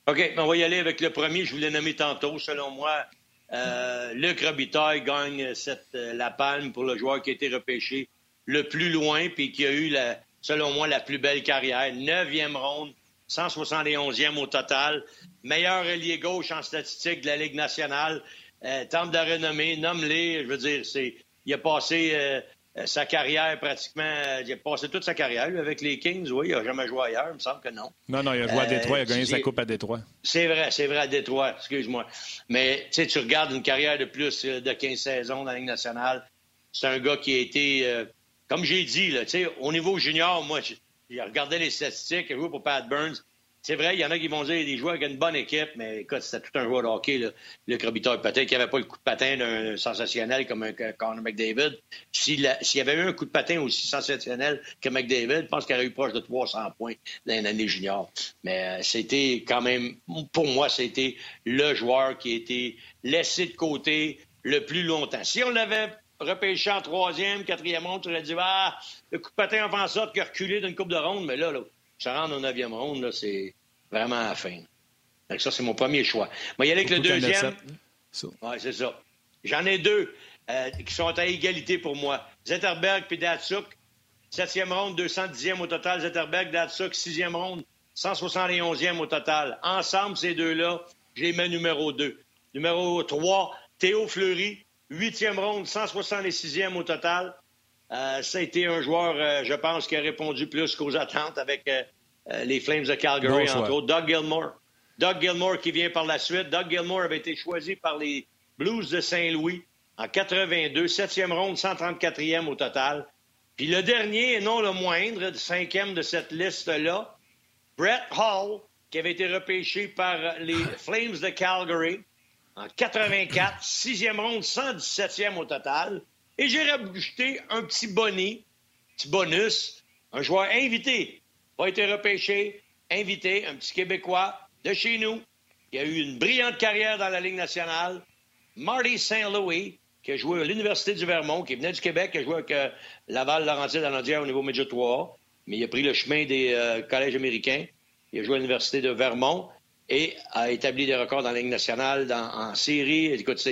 OK, on va y aller avec le premier. Je vous l'ai nommé tantôt. Selon moi, euh, Luc Robitaille gagne cette, euh, la palme pour le joueur qui a été repêché le plus loin puis qui a eu, la, selon moi, la plus belle carrière. Neuvième ronde, 171e au total. Meilleur ailier gauche en statistique de la Ligue nationale. Euh, temple de renommée, nomme-les. Je veux dire, c'est, il a passé euh, sa carrière pratiquement. Euh, il a passé toute sa carrière avec les Kings. Oui, il n'a jamais joué ailleurs, il me semble que non. Non, non, il a joué à Détroit, il a gagné sa coupe à Détroit. C'est vrai, c'est vrai à Détroit, excuse-moi. Mais tu sais, tu regardes une carrière de plus euh, de 15 saisons dans la Ligue nationale. C'est un gars qui a été, comme j'ai dit, là, au niveau junior, moi, j'ai regardé les statistiques, il a joué pour Pat Burns. C'est vrai, il y en a qui vont dire des joueurs qui ont une bonne équipe, mais écoute, c'était tout un joueur de hockey, là, le Robitaille. Peut-être qu'il n'y avait pas le coup de patin d'un sensationnel comme un Conor McDavid. S'il y avait eu un coup de patin aussi sensationnel que McDavid, je pense qu'il aurait eu proche de 300 points dans l'année junior. Mais euh, c'était quand même, pour moi, c'était le joueur qui a été laissé de côté le plus longtemps. Si on l'avait repêché en troisième, quatrième ronde, tu aurais dit, ah, le coup de patin a fait en sorte reculé d'une coupe de ronde, mais là, là se rendre au neuvième ronde, c'est vraiment à la fin. Donc ça, c'est mon premier choix. Moi, y aller avec le deuxième. Oui, c'est ça. J'en ai deux euh, qui sont à égalité pour moi. Zetterberg puis Datsuk. Septième ronde, 210e au total. Zetterberg, Datsuk, sixième ronde, 171e au total. Ensemble, ces deux-là, j'ai mis numéro deux. Numéro 3, Théo Fleury, huitième ronde, 166e au total. Euh, ça a été un joueur, euh, je pense, qui a répondu plus qu'aux attentes avec euh, les Flames de Calgary, entre autres. Doug Gilmore. Doug Gilmore qui vient par la suite. Doug Gilmore avait été choisi par les Blues de Saint-Louis. en 82, septième ronde, 134e au total. Puis le dernier, et non le moindre, cinquième de cette liste-là, Brett Hall, qui avait été repêché par les Flames de Calgary en 84, sixième ronde, 117e au total. Et j'ai rajouté un petit boni, petit bonus, un joueur invité, pas été repêché, invité, un petit Québécois de chez nous, qui a eu une brillante carrière dans la Ligue nationale, Marty St. Louis, qui a joué à l'Université du Vermont, qui venait du Québec, qui a joué avec euh, Laval, Laurentide, Lanaudière au niveau Major 3, mais il a pris le chemin des euh, collèges américains. Il a joué à l'Université de Vermont et a établi des records dans la Ligue nationale, en série. Écoute,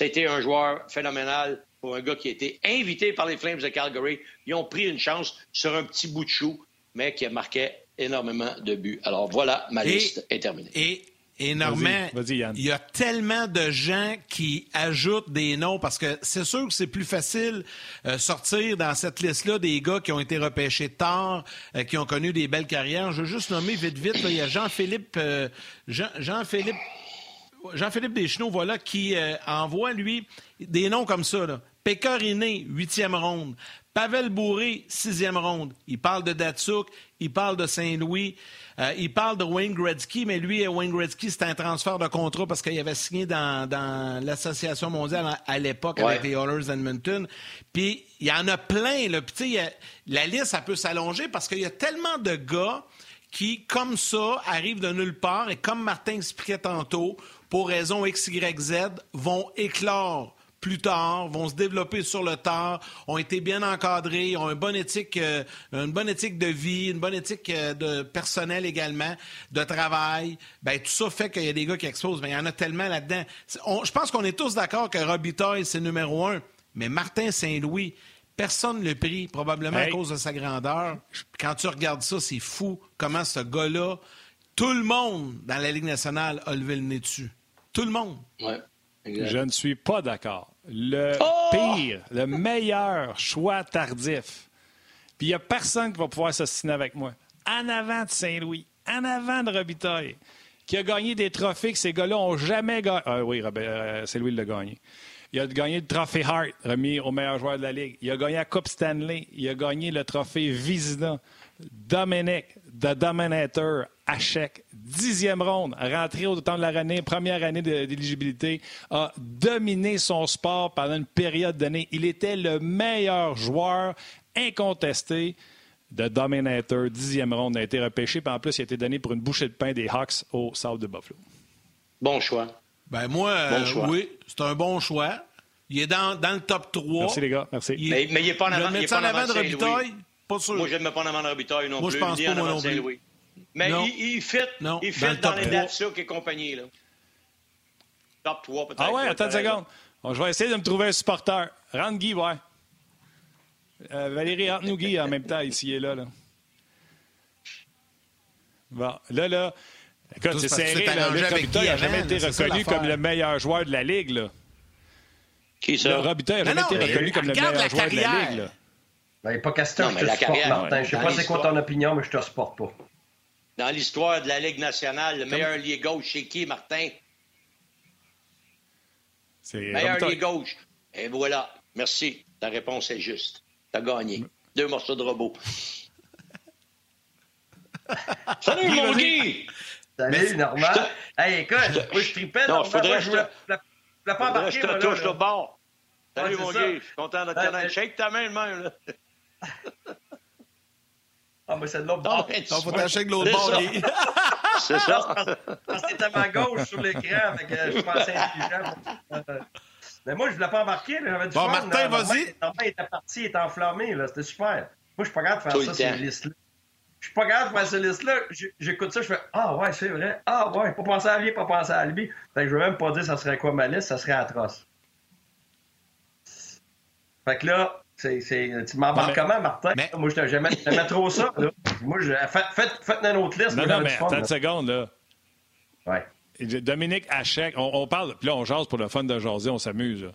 été un joueur phénoménal pour un gars qui a été invité par les Flames de Calgary. Ils ont pris une chance sur un petit bout de chou, mais qui a marqué énormément de buts. Alors voilà, ma liste est terminée. Et énormément. Il y a tellement de gens qui ajoutent des noms parce que c'est sûr que c'est plus facile euh, sortir dans cette liste-là des gars qui ont été repêchés tard, euh, qui ont connu des belles carrières. Je veux juste nommer vite, vite, il y a Jean-Philippe euh, Jean, Jean-Philippe Jean-Philippe Deschenaux, voilà, qui envoie, lui, des noms comme ça. Là. Pécoriné, huitième ronde. Pavel Bourré, sixième ronde. Il parle de Datsuk, il parle de Saint-Louis, euh, il parle de Wayne Gretzky, mais lui, Wayne Gretzky, c'était un transfert de contrat parce qu'il avait signé dans, l'Association mondiale à, l'époque avec les Oilers Edmonton. Puis il y en a plein. Là. Puis, la liste, ça peut s'allonger parce qu'il y a tellement de gars qui, comme ça, arrivent de nulle part et comme Martin expliquait tantôt, pour raison X, Y, Z, vont éclore plus tard, vont se développer sur le tard, ont été bien encadrés, ont une bonne éthique, euh, une bonne éthique de vie, une bonne éthique euh, de personnel également, de travail. Ben tout ça fait qu'il y a des gars qui exposent. Mais il y en a tellement là-dedans. je pense qu'on est tous d'accord que Robitaille, c'est numéro un. Mais Martin Saint-Louis, personne ne le prie, probablement à cause de sa grandeur. Quand tu regardes ça, c'est fou comment ce gars-là, tout le monde dans la Ligue nationale a levé le nez dessus. Tout le monde. Ouais. Je ne suis pas d'accord. Le oh! pire, le meilleur choix tardif. Puis il n'y a personne qui va pouvoir s'assiner avec moi. En avant de Saint-Louis, en avant de Robitaille, qui a gagné des trophées que ces gars-là n'ont jamais gagné. Ah oui, euh, Saint-Louis l'a gagné. Il a gagné le trophée Hart, remis au meilleur joueur de la Ligue. Il a gagné la Coupe Stanley. Il a gagné le trophée Vizina. Dominic, The Dominator, Hachek, dixième ronde, rentré au temps de la année, première année d'éligibilité, a dominé son sport pendant une période donnée. Il était le meilleur joueur incontesté de Dominator, dixième ronde, a été repêché, puis en plus, il a été donné pour une bouchée de pain des Hawks au South de Buffalo. Bon choix. Ben moi, euh, oui, c'est un bon choix. Il est dans, dans, le top 3. Merci les gars, merci. mais, il n'est pas en avant, il est pas en avant de Robitaille? Pas sûr. Moi, je ne mets pas en avant de Robitaille non moi, plus. Moi, je pense pas, moi non plus. Mais il, il, fit, non, il fit dans, dans les Datsuk et compagnie. Là. Top 3 peut-être. Ah ouais, attends une seconde. je vais essayer de me trouver un supporter. Rentre Guy, ouais. Euh, Valérie, rentre-nous Guy en même temps, ici et là. là. Bon, là, là. Écoute, c'est serré. Là, le Robitaille n'a jamais été reconnu comme le meilleur joueur de la Ligue. Là. Qui ça? Le Robitaille n'a jamais été reconnu comme le meilleur joueur de la Ligue. Là. Ben, pas question, je te supporte, Martin. Je sais pas c'est quoi ton opinion, mais je te supporte pas dans l'histoire de la Ligue nationale, le meilleur lié gauche, c'est qui, Martin? C'est meilleur lié gauche. Et voilà. Merci. Ta réponse est juste. T'as gagné. Deux morceaux de robot. Salut, mon Guy! Salut, Normand. Hey, écoute, moi, je tripais. Non, faudrait que je te... l'ai pas embarqué, je te touche le bord. Salut, mon Guy. Je suis content de te connaître. Shake ta main, le même, là. Ah, mais c'est de l'autre bord. Il faut t'acheter de l'autre bord. C'est ça. Parce que c'était ma gauche sur l'écran, fait que je pensais intelligent. Mais moi, je ne voulais pas embarquer. J'avais du bon, Martin, vas-y. Martin était parti, il était enflammé. C'était super. Moi, je suis pas capable de faire ça, ces listes-là. Je suis pas capable de faire ces listes-là. J'écoute ça, je fais Ah ouais, c'est vrai. Ah ouais, pas penser à lui, pas penser à lui. Fait que je veux même pas dire ça serait quoi ma liste, ça serait atroce. Fait que là, tu m'embarques comment, Martin? Moi, je j'aimais trop ça. Là. Moi, je... faites, faites, faites une autre liste. Non, non, mais attends une seconde. Là. Ouais. Dominique Hachek, on, parle, puis là, on jase pour le fun de jaser, on s'amuse.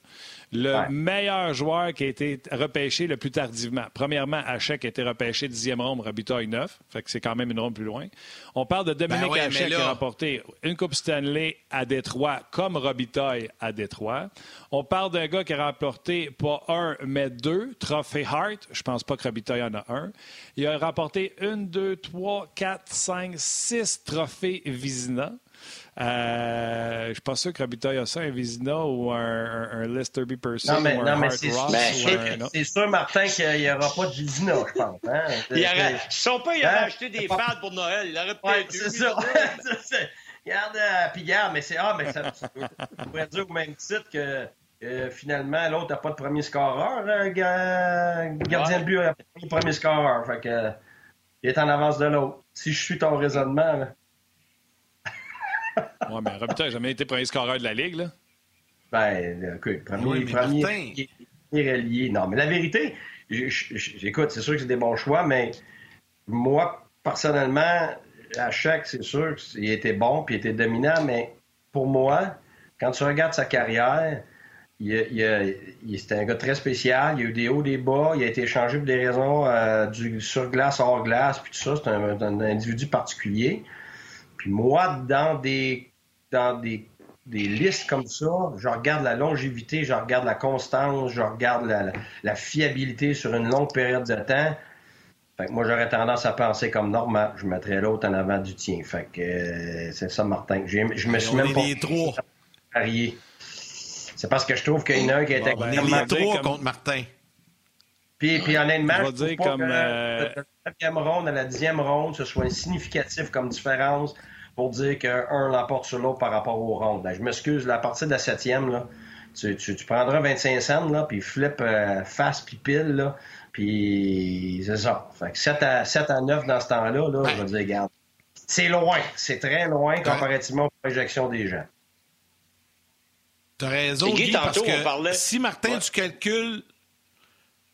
Le meilleur joueur qui a été repêché le plus tardivement. Premièrement, Hachek a été repêché dixième ronde, Robitaille 9. Fait que c'est quand même une ronde plus loin. On parle de Dominique ben Hachek qui a remporté une Coupe Stanley à Détroit, comme Robitaille à Détroit. On parle d'un gars qui a remporté pas un, mais deux trophées Hart. Je pense pas que Robitaille en a un. Il a remporté une, deux, trois, quatre, cinq, six trophées Vizina. Euh, je ne suis pas sûr que Robitaille a ça, un Vizina ou un, un, Lester B. Person non, mais, ou un non, mais c'est, Ross. Ben, c'est sûr, Martin, qu'il n'y aura pas de Vizina, je pense. Hein? Il aurait, son père, il aurait hein? acheté des fans pour Noël. Il aurait peut-être ouais, C'est ça. Regarde, euh, puis regarde, mais c'est. Ah, mais ça, on pourrait dire au même titre que. Euh, finalement, l'autre n'a pas de premier scoreur. Hein, gardien de but n'a pas de premier scoreur. Fait que, il est en avance de l'autre. Si je suis ton raisonnement, là, oui, mais Robitaille n'a jamais été premier scoreur de la Ligue, là. Ben, écoute, premier, oui, premier, premier Non, mais la vérité, j'écoute, c'est sûr que c'est des bons choix, mais moi, personnellement, à chaque, c'est sûr qu'il était bon puis il était dominant, mais pour moi, quand tu regardes sa carrière, il, il, c'était un gars très spécial. Il y a eu des hauts, des bas. Il a été échangé pour des raisons euh, du sur glace, hors glace, puis tout ça. C'est un, un, individu particulier. Puis moi, dans des, dans des, listes comme ça, je regarde la longévité, je regarde la constance, je regarde la, fiabilité sur une longue période de temps. Fait que moi, j'aurais tendance à penser comme normal. Je mettrais l'autre en avant du tien. Fait que euh, c'est ça, Martin. Je me suis même pas. C'est parce que je trouve qu'il y en a un qui était ben, les trois contre Martin. Puis, puis honnêtement, je dire comme, euh... la quatrième ronde à la dixième ronde, ce soit significatif comme différence pour dire qu'un l'emporte sur l'autre par rapport aux rondes. Ben, je m'excuse, la partie de la septième, là, tu, tu, tu, prendras 25 cents, là, puis flip euh, face puis pile, là, puis c'est ça. Fait que 7 à, 7 à 9 dans ce temps-là, là, je vais dire, regarde, c'est loin, c'est très loin comparativement aux projections des gens. T'as raison, Guy, parce que si, Martin, tu calcules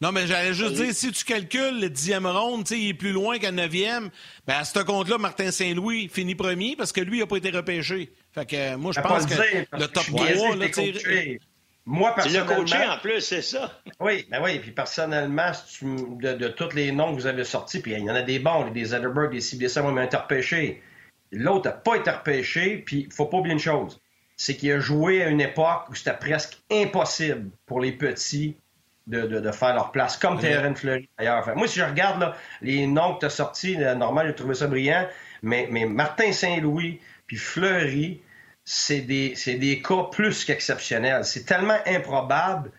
non, mais j'allais juste dire, si tu calcules le dixième ronde, il est plus loin qu'à le neuvième, ben à ce compte-là, Martin Saint-Louis finit premier parce que lui, il n'a pas été repêché. Fait que euh, moi, je pense que le top 3, là, tu moi, personnellement... Tu l'as coaché en plus, c'est ça? Oui, ben oui. Puis personnellement, de, de, tous les noms que vous avez sortis, puis il y en a des bons, des Zetterberg, des CBC, moi, été repêché. L'autre n'a pas été repêché, puis il faut pas oublier une chose. C'est qu'il a joué à une époque où c'était presque impossible pour les petits de, faire leur place, comme Terren Fleury d'ailleurs. moi, si je regarde les noms que tu as sortis, normal, j'ai trouvé ça brillant, mais, mais Martin Saint-Louis puis Fleury, c'est des, des cas plus qu'exceptionnels. C'est tellement improbable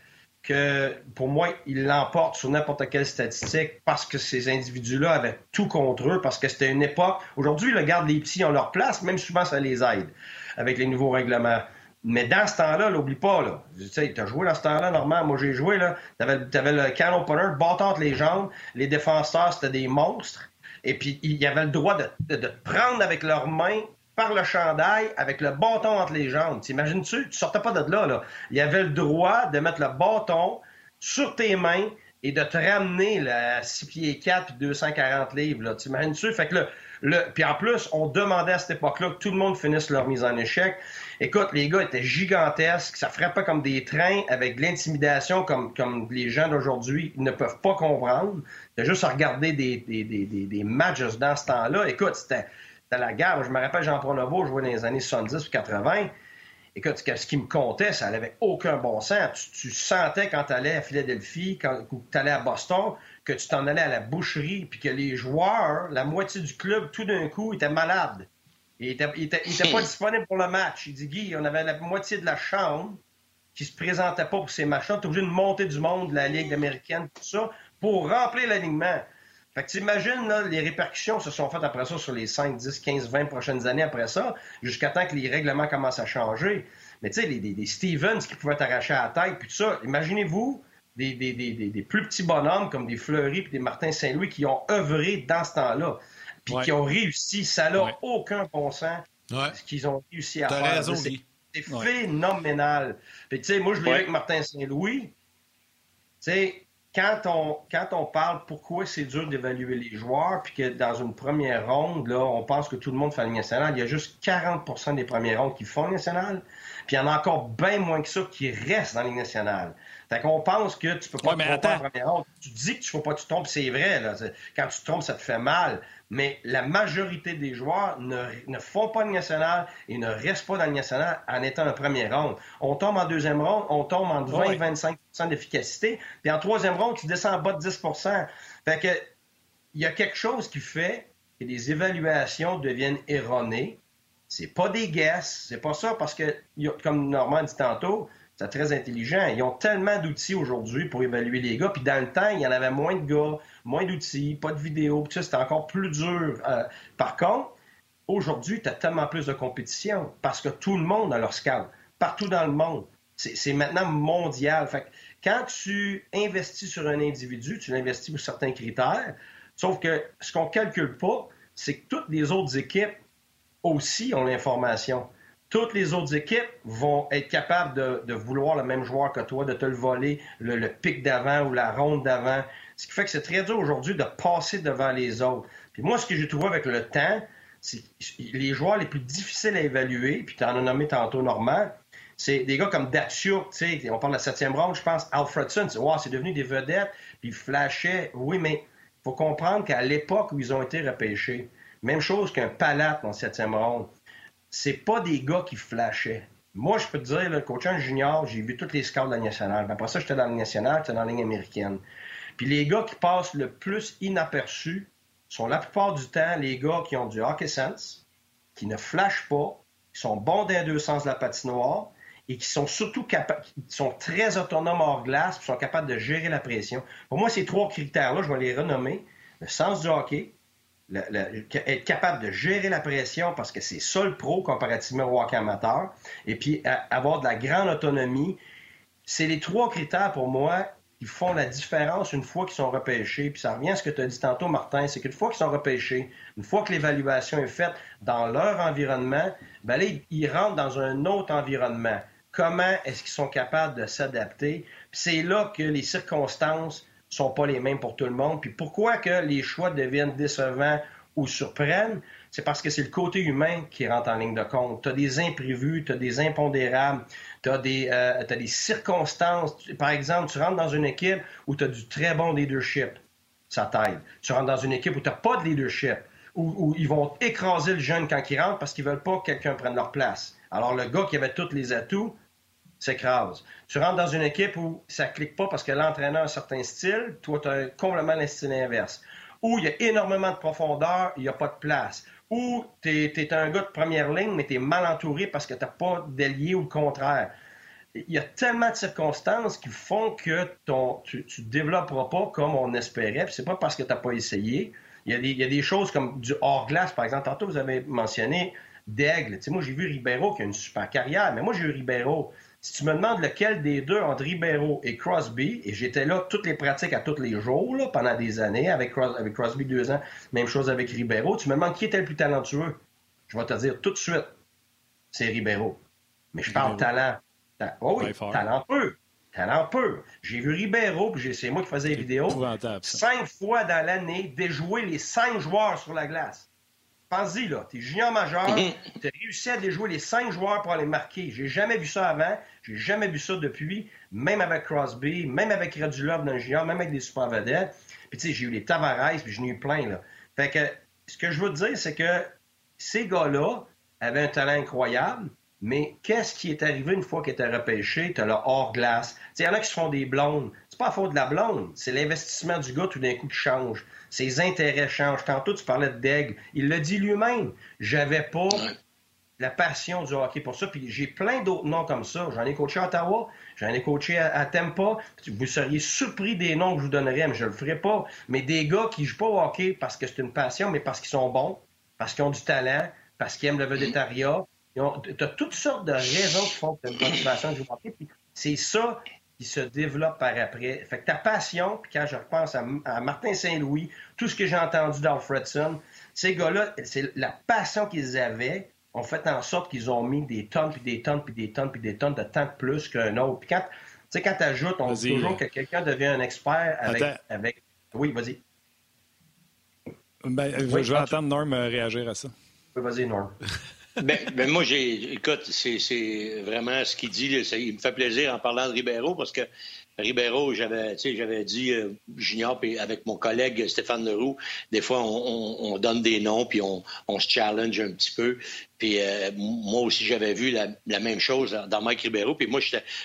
que pour moi, ils l'emportent sur n'importe quelle statistique parce que ces individus-là avaient tout contre eux, parce que c'était une époque. Aujourd'hui, regarde, les petits ont leur place, même souvent ça les aide avec les nouveaux règlements. Mais dans ce temps-là, n'oublie pas, là. Tu sais, as joué dans ce temps-là, normalement. Moi, j'ai joué, là. T'avais, avais le can opener, bâton entre les jambes. Les défenseurs, c'était des monstres. Et puis, il y avait le droit de, de, prendre avec leurs mains par le chandail avec le bâton entre les jambes. T'imagines-tu? Tu sortais pas de là, là. Il y avait le droit de mettre le bâton sur tes mains et de te ramener à 6 pieds 4 puis 240 livres. Là. T'imagines-tu? Fait que le, Puis en plus, on demandait à cette époque-là que tout le monde finisse leur mise en échec. Écoute, les gars étaient gigantesques, ça frappait comme des trains avec de l'intimidation comme, les gens d'aujourd'hui ne peuvent pas comprendre. C'était juste à regarder des, des, matchs dans ce temps-là. Écoute, c'était la guerre. Je me rappelle Jean Pronovo jouait dans les années 70 ou 80. Écoute, ce qui me comptait, ça n'avait aucun bon sens. Tu, sentais quand tu allais à Philadelphie, quand tu allais à Boston, que tu t'en allais à la boucherie, puis que les joueurs, la moitié du club, tout d'un coup, étaient malades. Il n'était était, pas disponible pour le match. Il dit Guy, on avait la moitié de la chambre qui se présentait pas pour ces matchs-là. Tu obligé de monter du monde de la Ligue américaine, tout ça, pour remplir l'alignement. Fait que tu imagines, là, les répercussions se sont faites après ça sur les 5, 10, 15, 20 prochaines années après ça, jusqu'à temps que les règlements commencent à changer. Mais tu sais, des, Stevens qui pouvaient t'arracher à la tête, puis tout ça, imaginez-vous des, des, plus petits bonhommes comme des Fleury puis des Martin Saint-Louis qui ont œuvré dans ce temps-là puis qui ont réussi. Ça n'a aucun bon sens ce qu'ils ont réussi à faire. C'est phénoménal. Puis, tu sais, moi, je l'ai vu avec Martin Saint-Louis. Tu sais, quand on, quand on parle pourquoi c'est dur d'évaluer les joueurs, puis que dans une première ronde, là, on pense que tout le monde fait la Ligue nationale, il y a juste 40% des premières rondes qui font la Ligue nationale, puis il y en a encore bien moins que ça qui restent dans la Ligue nationale. Fait qu'on pense que tu peux pas te tromper en première ronde. Tu dis que tu ne faut pas que tu trompes, c'est vrai. Là. Quand tu te trompes, ça te fait mal. Mais la majorité des joueurs ne, ne font pas de nationale et ne restent pas dans le national en étant en première ronde. On tombe en deuxième ronde, on tombe en 20 25% d'efficacité. Puis en troisième ronde, tu descends en bas de 10% Fait que il y a quelque chose qui fait que les évaluations deviennent erronées. C'est pas des guesses, c'est pas ça parce que, comme Normand dit tantôt, c'est très intelligent. Ils ont tellement d'outils aujourd'hui pour évaluer les gars. Puis dans le temps, il y en avait moins de gars, moins d'outils, pas de vidéos. Puis ça, c'était encore plus dur. Euh, par contre, aujourd'hui, tu as tellement plus de compétition parce que tout le monde a leur scout. Partout dans le monde. C'est maintenant mondial. Fait que quand tu investis sur un individu, tu l'investis pour certains critères. Sauf que ce qu'on calcule pas, c'est que toutes les autres équipes aussi ont l'information toutes les autres équipes vont être capables de, vouloir le même joueur que toi, de te le voler, le, pic d'avant ou la ronde d'avant. Ce qui fait que c'est très dur aujourd'hui de passer devant les autres. Puis moi, ce que j'ai trouvé avec le temps, c'est les joueurs les plus difficiles à évaluer, puis tu en as nommé tantôt Normand, c'est des gars comme Datsuk, on parle de la septième ronde, je pense, Alfredson, c'est devenu des vedettes, puis ils. Oui, mais il faut comprendre qu'à l'époque où ils ont été repêchés, même chose qu'un Palat en septième ronde c'est pas des gars qui flashaient. Moi, je peux te dire, le coach junior, j'ai vu tous les scores de la nationale. Après ça, j'étais dans la nationale, j'étais dans la ligne américaine. Puis les gars qui passent le plus inaperçus sont la plupart du temps les gars qui ont du hockey sense, qui ne flashent pas, qui sont bons dans deux sens de la patinoire et qui sont surtout capables, qui sont très autonomes hors glace, qui sont capables de gérer la pression. Pour moi, ces trois critères-là, je vais les renommer. Le sens du hockey, être capable de gérer la pression parce que c'est ça le pro comparativement au hockey amateur, et puis avoir de la grande autonomie. C'est les trois critères pour moi qui font la différence une fois qu'ils sont repêchés. Puis ça revient à ce que tu as dit tantôt, Martin, c'est qu'une fois qu'ils sont repêchés, une fois que l'évaluation est faite dans leur environnement, ben là, ils rentrent dans un autre environnement. Comment est-ce qu'ils sont capables de s'adapter? c'est là que les circonstances sont pas les mêmes pour tout le monde. Puis pourquoi que les choix deviennent décevants ou surprennent? C'est parce que c'est le côté humain qui rentre en ligne de compte. Tu as des imprévus, tu as des impondérables, tu as, euh, des circonstances. Par exemple, tu rentres dans une équipe où tu as du très bon leadership. Ça t'aide. Tu rentres dans une équipe où tu n'as pas de leadership, où, ils vont écraser le jeune quand il rentre parce qu'ils veulent pas que quelqu'un prenne leur place. Alors le gars qui avait tous les atouts, s'écrase. Tu rentres dans une équipe où ça clique pas parce que l'entraîneur a un certain style, toi, tu as complètement le style inverse. Où il y a énormément de profondeur, il n'y a pas de place. Ou tu es, un gars de première ligne, mais tu es mal entouré parce que tu n'as pas d'allié ou le contraire. Il y a tellement de circonstances qui font que ton, tu ne développeras pas comme on espérait. Ce n'est pas parce que tu n'as pas essayé. Il y, a des, il y, a des, choses comme du hors-glace, par exemple. Tantôt, vous avez mentionné d'aigle. moi, j'ai vu Ribeiro qui a une super carrière, mais moi, j'ai eu Ribeiro. Si tu me demandes lequel des deux, entre Ribeiro et Crosby, et j'étais là toutes les pratiques à tous les jours pendant des années, avec, Crosby deux ans, même chose avec Ribeiro, tu me demandes qui était le plus talentueux. Je vais te dire tout de suite, c'est Ribeiro. Mais je parle talent. Oh oui, talent peu. Talent peu. J'ai vu Ribeiro, puis c'est moi qui faisais les vidéos, cinq fois dans l'année déjouer les cinq joueurs sur la glace. Pense-y, là. T'es junior majeur, t'as réussi à déjouer les cinq joueurs pour aller marquer. J'ai jamais vu ça avant, j'ai jamais vu ça depuis, même avec Crosby, même avec Radulov dans le junior, même avec des super vedettes. Puis tu sais, j'ai eu les Tavares, puis j'en ai eu plein, là. Fait que, ce que je veux te dire, c'est que ces gars-là avaient un talent incroyable, mais qu'est-ce qui est arrivé une fois qu'ils étaient repêchés? Tu as le hors-glace. Il y en a qui se font des blondes. C'est pas à faute de la blonde. C'est l'investissement du gars tout d'un coup qui change. Ses intérêts changent. Tantôt, tu parlais de Deg. Il l'a dit lui-même. J'avais pas la passion du hockey pour ça. Puis j'ai plein d'autres noms comme ça. J'en ai coaché à Ottawa. J'en ai coaché à, Tampa. Vous seriez surpris des noms que je vous donnerais, mais je le ferai pas. Mais des gars qui jouent pas au hockey parce que c'est une passion, mais parce qu'ils sont bons, parce qu'ils ont du talent, parce qu'ils aiment le vedettariat, tu as toutes sortes de raisons qui font que tu as une motivation de jouer C'est ça qui se développe par après. Fait que ta passion, puis quand je repense à, Martin Saint-Louis, tout ce que j'ai entendu d'Alfredson, ces gars-là, c'est la passion qu'ils avaient, ont fait en sorte qu'ils ont mis des tonnes, puis des tonnes, puis des tonnes, puis des tonnes de temps de plus qu'un autre. Puis quand, sais, quand tu ajoutes, on dit toujours que quelqu'un devient un expert avec. avec... Oui, vas-y. Ben, je vais attendre Norm euh, réagir à ça. Oui, vas-y, Norm. ben, ben, moi, j'ai. Écoute, c'est vraiment ce qu'il dit. il me fait plaisir en parlant de Ribeiro parce que Ribeiro, j'avais, j'avais dit, euh, Junior, puis avec mon collègue Stéphane Leroux, des fois, on, donne des noms, puis on, se challenge un petit peu. Puis euh, moi aussi, j'avais vu la, même chose dans Mike Ribeiro. Puis moi,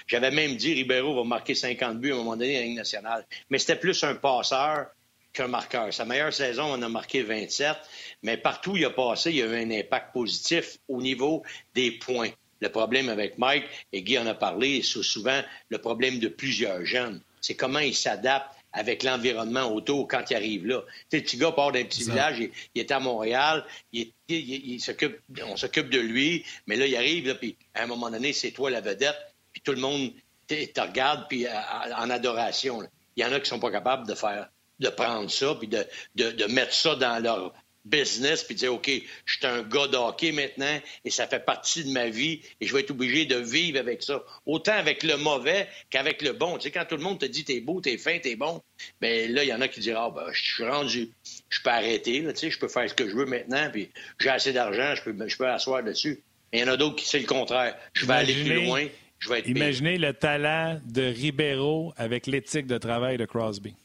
j'avais même dit, Ribeiro va marquer 50 buts à un moment donné en Ligue nationale. Mais c'était plus un passeur qu'un marqueur. Sa meilleure saison, on a marqué 27, mais partout où il a passé, il y a eu un impact positif au niveau des points. Le problème avec Mike, et Guy en a parlé, c'est souvent le problème de plusieurs jeunes. C'est comment ils s'adaptent avec l'environnement autour quand ils arrivent là. Tu sais, le petit gars part d'un petit village, il, est à Montréal, il, s'occupe, on s'occupe de lui, mais là, il arrive, là, puis à un moment donné, c'est toi la vedette, puis tout le monde te regarde puis en adoration. Il y en a qui sont pas capables de faire de prendre ça, puis de, de, mettre ça dans leur business, puis dire, OK, je suis un gars d'hockey maintenant, et ça fait partie de ma vie, et je vais être obligé de vivre avec ça. Autant avec le mauvais qu'avec le bon. Tu sais, quand tout le monde te dit, t'es beau, t'es fin, t'es bon, ben là, il y en a qui disent, ah, ben, je suis rendu, je peux arrêter, tu sais, je peux faire ce que je veux maintenant, puis j'ai assez d'argent, je peux, je peux asseoir dessus. Mais il y en a d'autres qui, c'est le contraire. Je vais aller plus loin, je vais être Imaginez le talent de Ribeiro avec l'éthique de travail de Crosby.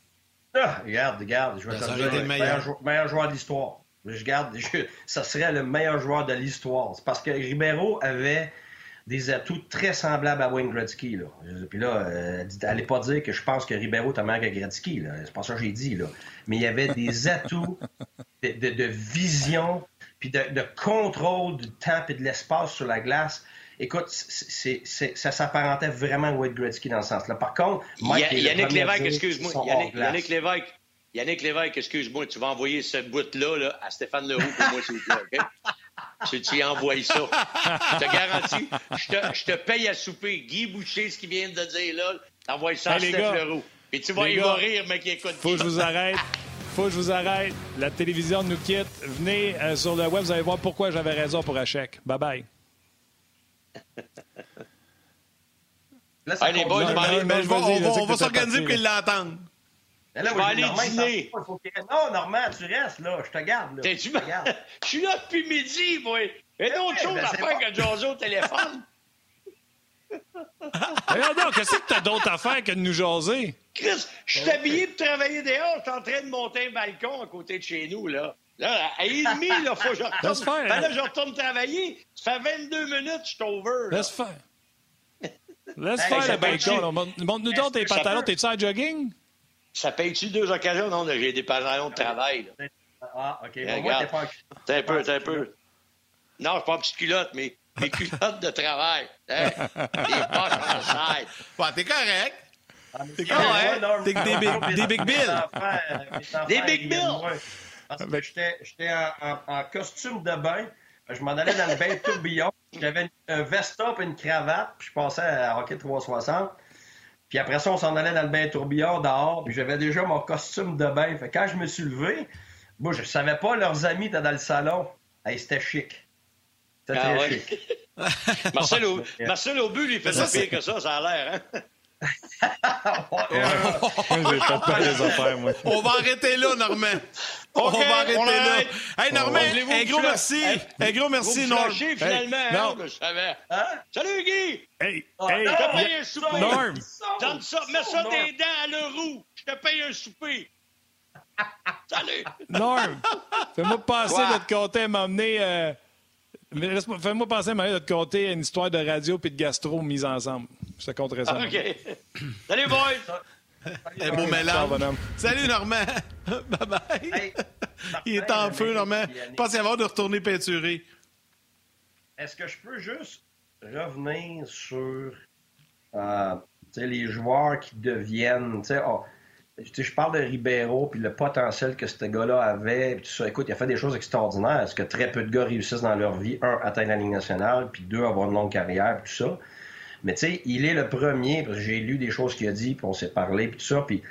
Ah, regarde, regarde, je vais te dire, le meilleur, meilleur, joueur de l'histoire. Je garde, ça serait le meilleur joueur de l'histoire. C'est parce que Ribeiro avait des atouts très semblables à Wayne Gretzky. Là. Puis là, euh, allez pas dire que je pense que Ribeiro est meilleur que Gretzky. C'est pas ça que j'ai dit. Là. Mais il y avait des atouts de, vision puis de, de, contrôle du temps et de l'espace sur la glace écoute, ça s'apparentait vraiment à Wade Gretzky dans ce sens-là. Par contre, Mike Yannick Lévesque, excuse-moi. Yannick, Lévesque, Yannick Lévesque, excuse-moi, tu vas envoyer cette boîte-là à Stéphane Leroux pour moi, s'il vous plaît, OK? Tu, tu envoies ça. Je te garantis, je te, paye à souper. Guy Boucher, ce qu'il vient de dire là, t'envoies ça à Stéphane Leroux. Et tu vas, il va rire, qui écoute. Faut que je vous arrête. Faut que je vous arrête. La télévision nous quitte. Venez euh, sur le web, vous allez voir pourquoi j'avais raison pour Hachek. Bye bye. Là, ça les boys, on va, s'organiser pour qu'ils l'entendent. Là, on va aller dîner. Non, Normand, tu restes là. Je te garde. Là. Je, je suis là depuis midi, moi. Et d'autres ben choses ben à faire que de jaser au téléphone. Regarde qu'est-ce que t'as d'autres affaires que de nous jaser? Chris, je suis habillé pour travailler dehors. Je suis en train de monter un balcon à côté de chez nous, là. Là, à 1h30, là, faut que je retourne. Faire, ben là, je retourne travailler. Ça fait 22 minutes, je suis over. Laisse faire. Laisse faire le balcon. Montre-nous donc tes pantalons. T'es-tu en jogging? Ça paye-tu deux occasions? Non, j'ai des pantalons de travail. Là. Ah, OK. Bon, regarde, t'es un peu, t'es un peu. Non, je suis pas en petite culotte, mais mes culottes de travail. Hein? Des poches en side. Bon, t'es correct. Ah, t'es correct. T'es des big, des big bills. Des big bills. Parce que j'étais en, costume de bain. Je m'en allais dans le bain tourbillon. J'avais un veston et une cravate. Puis je passais à Hockey 360. Puis après ça, on s'en allait dans le bain tourbillon dehors. Puis j'avais déjà mon costume de bain. Fait quand je me suis levé, moi, je savais pas, leurs amis étaient dans le salon. c'était chic. C'était ah très chic. Marcel, au, Marcel Aubu, lui, fait ça pire que ça, ça a l'air. Hein? On va arrêter là, Normand. on va arrêter là. Hey, Normand, un gros merci. Un gros merci, Norm. finalement, hein, je savais. Hein? Salut, Guy. Hey, ah, hey. Je te paye un souper. Norm. Donne ça, mets ça des dents à l'euro. Je te paye un souper. Salut. Norm, fais-moi passer de l'autre côté à m'emmener... Euh... Fais-moi penser à de te compter une histoire de radio et de gastro mise ensemble. Je te compterai ça. OK. Salut, boys! Un beau mélange. Salut, Normand! bye bye! Il est en feu, Normand. Pas y avoir de retourner peinturer. Est-ce que je peux juste revenir sur euh, les joueurs qui deviennent. Oh, je parle de Ribeiro puis le potentiel que ce gars-là avait. Tout ça. Écoute, il a fait des choses extraordinaires. Est-ce que très peu de gars réussissent dans leur vie? Un, atteindre la Ligue nationale, puis deux, avoir une longue carrière, puis tout ça. Mais tu sais, il est le premier, parce que j'ai lu des choses qu'il a dit, puis on s'est parlé, puis tout ça. Puis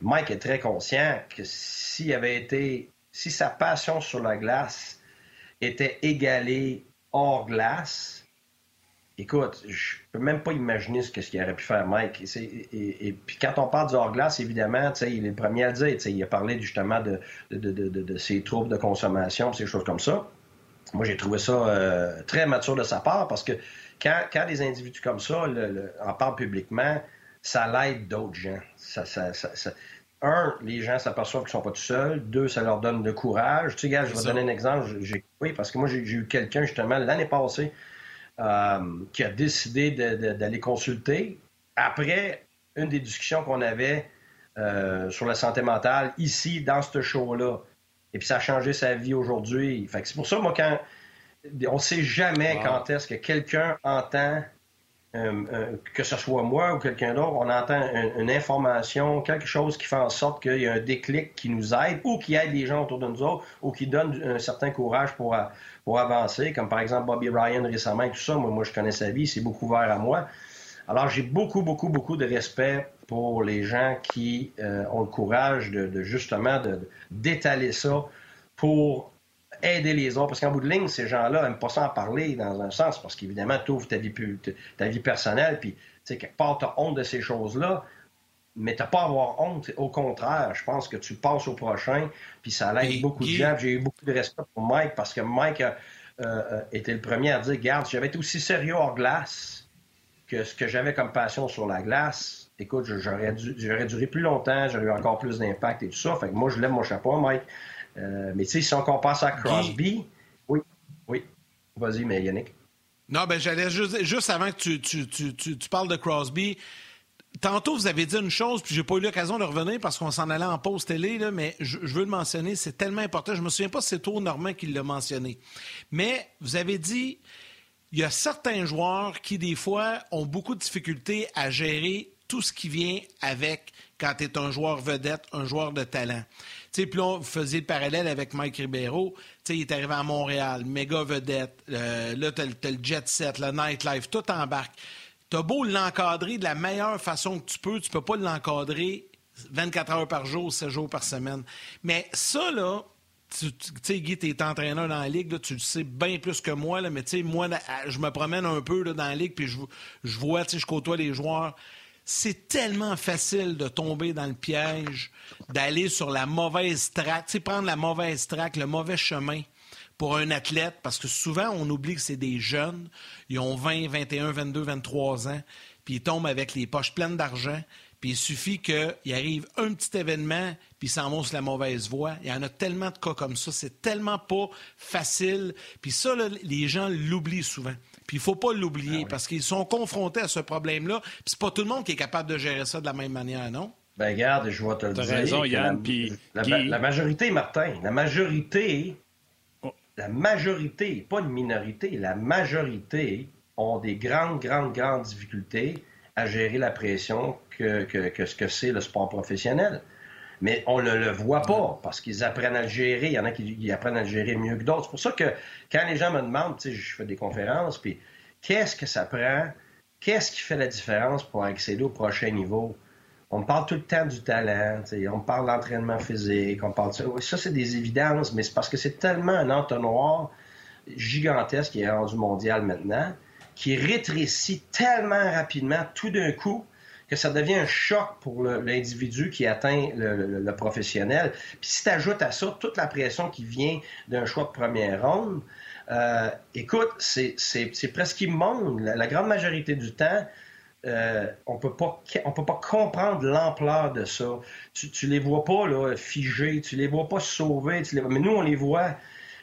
Mike est très conscient que s'il avait été, si sa passion sur la glace était égalée hors glace, écoute, je peux même pas imaginer ce qu'il aurait pu faire Mike. Et, puis quand on parle du hors-glace, évidemment, il est le premier à le dire. Il a parlé justement de, de, ses troubles de consommation, ces choses comme ça. Moi, j'ai trouvé ça euh, très mature de sa part parce que quand, quand des individus comme ça en parlent publiquement, ça l'aide d'autres gens. un, les gens s'aperçoivent qu'ils sont pas tout seuls. Deux, ça leur donne de courage. Tu sais, gars, je vais donner un exemple. oui, parce que moi, j'ai eu quelqu'un justement l'année passée euh, qui a décidé d'aller consulter après une des discussions qu'on avait euh, sur la santé mentale ici, dans ce show-là. Et puis ça a changé sa vie aujourd'hui. c'est pour ça, moi, quand on ne sait jamais quand est-ce que quelqu'un entend, euh, que ce soit moi ou quelqu'un d'autre, on entend une, information, quelque chose qui fait en sorte qu'il y a un déclic qui nous aide ou qui aide les gens autour de nous autres ou qui donne un certain courage pour, pour avancer, comme par exemple Bobby Ryan récemment et tout ça. Moi, moi je connais sa vie, c'est beaucoup ouvert à moi. Alors, j'ai beaucoup, beaucoup, beaucoup de respect pour les gens qui euh, ont le courage de, justement d'étaler ça pour aider les autres. Parce qu'en bout de ligne, ces gens-là n'aiment pas ça en parler dans un sens, parce qu'évidemment, tu ouvres ta vie, ta vie personnelle, puis, tu sais, quelque part, tu as honte de ces choses-là, mais tu n'as pas à avoir honte. Au contraire, je pense que tu passes au prochain, puis ça l'aide beaucoup de gens. J'ai eu beaucoup de respect pour Mike parce que Mike a euh, été le premier à dire Garde, j'avais été aussi sérieux hors glace que ce que j'avais comme passion sur la glace. Écoute, j'aurais, duré plus longtemps, j'aurais eu encore plus d'impact et tout ça. Fait que moi, je lève mon chapeau, Mike. Euh, mais tu sais, si on compare ça à Crosby, oui, oui. Vas-y, mais Yannick. Non, ben j'allais juste, juste avant que tu, tu, tu, tu, parles de Crosby, Tantôt, vous avez dit une chose, puis j'ai pas eu l'occasion de revenir parce qu'on s'en allait en pause télé, là, mais je, veux le mentionner, c'est tellement important. Je me souviens pas si c'est toi, Normand, qui l'a mentionné. Mais vous avez dit, il y a certains joueurs qui, des fois, ont beaucoup de difficultés à gérer tout ce qui vient avec quand tu es un joueur vedette, un joueur de talent. Puis vous faisiez le parallèle avec Mike Ribeiro. sais, il est arrivé à Montréal, méga vedette. Euh, là, tu as, le jet set, le nightlife, tout embarque. T'as beau l'encadrer de la meilleure façon que tu peux, tu peux pas l'encadrer 24 heures par jour, 7 jours par semaine. Mais ça, là, tu sais, Guy, tu es entraîneur dans la ligue, tu le sais bien plus que moi, mais tu sais, moi, je me promène un peu dans la ligue, puis je, je vois, je côtoie les joueurs. C'est tellement facile de tomber dans le piège, d'aller sur la mauvaise traque, prendre la mauvaise traque, le mauvais chemin pour un athlète, parce que souvent, on oublie que c'est des jeunes, ils ont 20, 21, 22, 23 ans, puis ils tombent avec les poches pleines d'argent, puis il suffit qu'il arrive un petit événement, puis ils s'en la mauvaise voie. Il y en a tellement de cas comme ça, c'est tellement pas facile. Puis ça, les gens l'oublient souvent. Puis il faut pas l'oublier, ah parce qu'ils sont confrontés à ce problème-là, puis c'est pas tout le monde qui est capable de gérer ça de la même manière, non? Ben regarde, je vais te le dire. T'as raison, Yann, la, la majorité, Martin, la majorité la majorité, pas une minorité, la majorité ont des grandes, grandes, grandes difficultés à gérer la pression que, ce que c'est le sport professionnel. Mais on ne le voit pas parce qu'ils apprennent à le gérer. Il y en a qui apprennent à le gérer mieux que d'autres. C'est pour ça que quand les gens me demandent, tu sais, je fais des conférences, puis qu'est-ce que ça prend? Qu'est-ce qui fait la différence pour accéder au prochain niveau? on parle tout le temps du talent, on parle d'entraînement physique, on parle de ça. ça, c'est des évidences, mais c'est parce que c'est tellement un entonnoir gigantesque qui est rendu mondial maintenant, qui rétrécit tellement rapidement tout d'un coup que ça devient un choc pour l'individu qui atteint le, professionnel. Puis si tu ajoutes à ça toute la pression qui vient d'un choix de première ronde, euh, écoute, c'est presque immonde. la, grande majorité du temps, euh, on peut pas on peut pas comprendre l'ampleur de ça. Tu, tu les vois pas là, figés, tu les vois pas sauver, mais nous on les voit.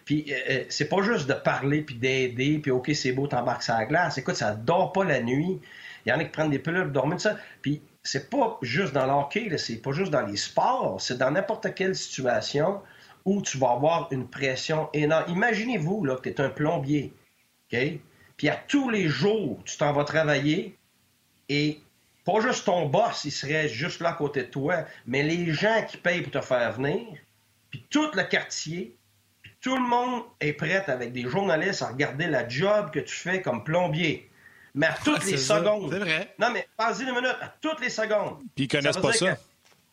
Puis euh, euh, c'est pas juste de parler puis d'aider puis ok c'est beau t'embarques sur la glace. Écoute ça dort pas la nuit. Il y en a qui prennent des pilules pour dormir de ça. Puis c'est pas juste dans l'hockey, c'est pas juste dans les sports, c'est dans n'importe quelle situation où tu vas avoir une pression énorme. Imaginez-vous que tu es un plombier, ok? Puis à tous les jours tu t'en vas travailler et pas juste ton boss, il serait juste là à côté de toi, mais les gens qui payent pour te faire venir, puis tout le quartier, puis tout le monde est prêt avec des journalistes à regarder la job que tu fais comme plombier. Mais à toutes les secondes. C'est vrai. Non, mais vas-y une minute, à toutes les secondes. Puis ils connaissent pas ça.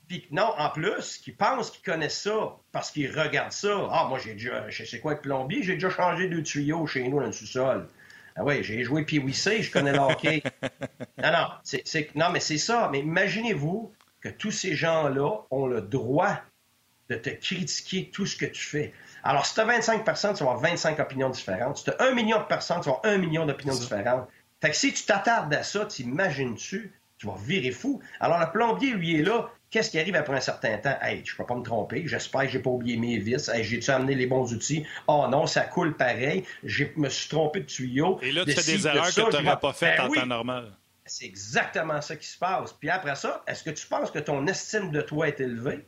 Puis non, en plus, qu'ils pensent qu'ils connaissent ça parce qu'ils regardent ça. Ah, moi, j'ai déjà, je sais quoi être plombier, j'ai déjà changé deux tuyaux chez nous dans le sous-sol. Ah oui, j'ai joué puis oui je connais le hockey. non, non, c'est, non, mais c'est ça. Mais imaginez-vous que tous ces gens-là ont le droit de te critiquer tout ce que tu fais. Alors, si tu as 25 personnes, tu vas avoir 25 opinions différentes. Si tu as un million de personnes, tu vas avoir un million d'opinions différentes. Fait que si tu t'attardes à ça, t'imagines-tu, tu vas virer fou. Alors, le plombier, lui, est là. Qu'est-ce qui arrive après un certain temps? Hey, je peux pas me tromper. J'espère que j'ai pas oublié mes vis. Hey, j'ai-tu amené les bons outils? Oh non, ça coule pareil. Je me suis trompé de tuyau. Et là, tu fais des erreurs que tu n'aurais pas faites ben en temps normal. C'est exactement ça qui se passe. Puis après ça, est-ce que tu penses que ton estime de toi est élevée?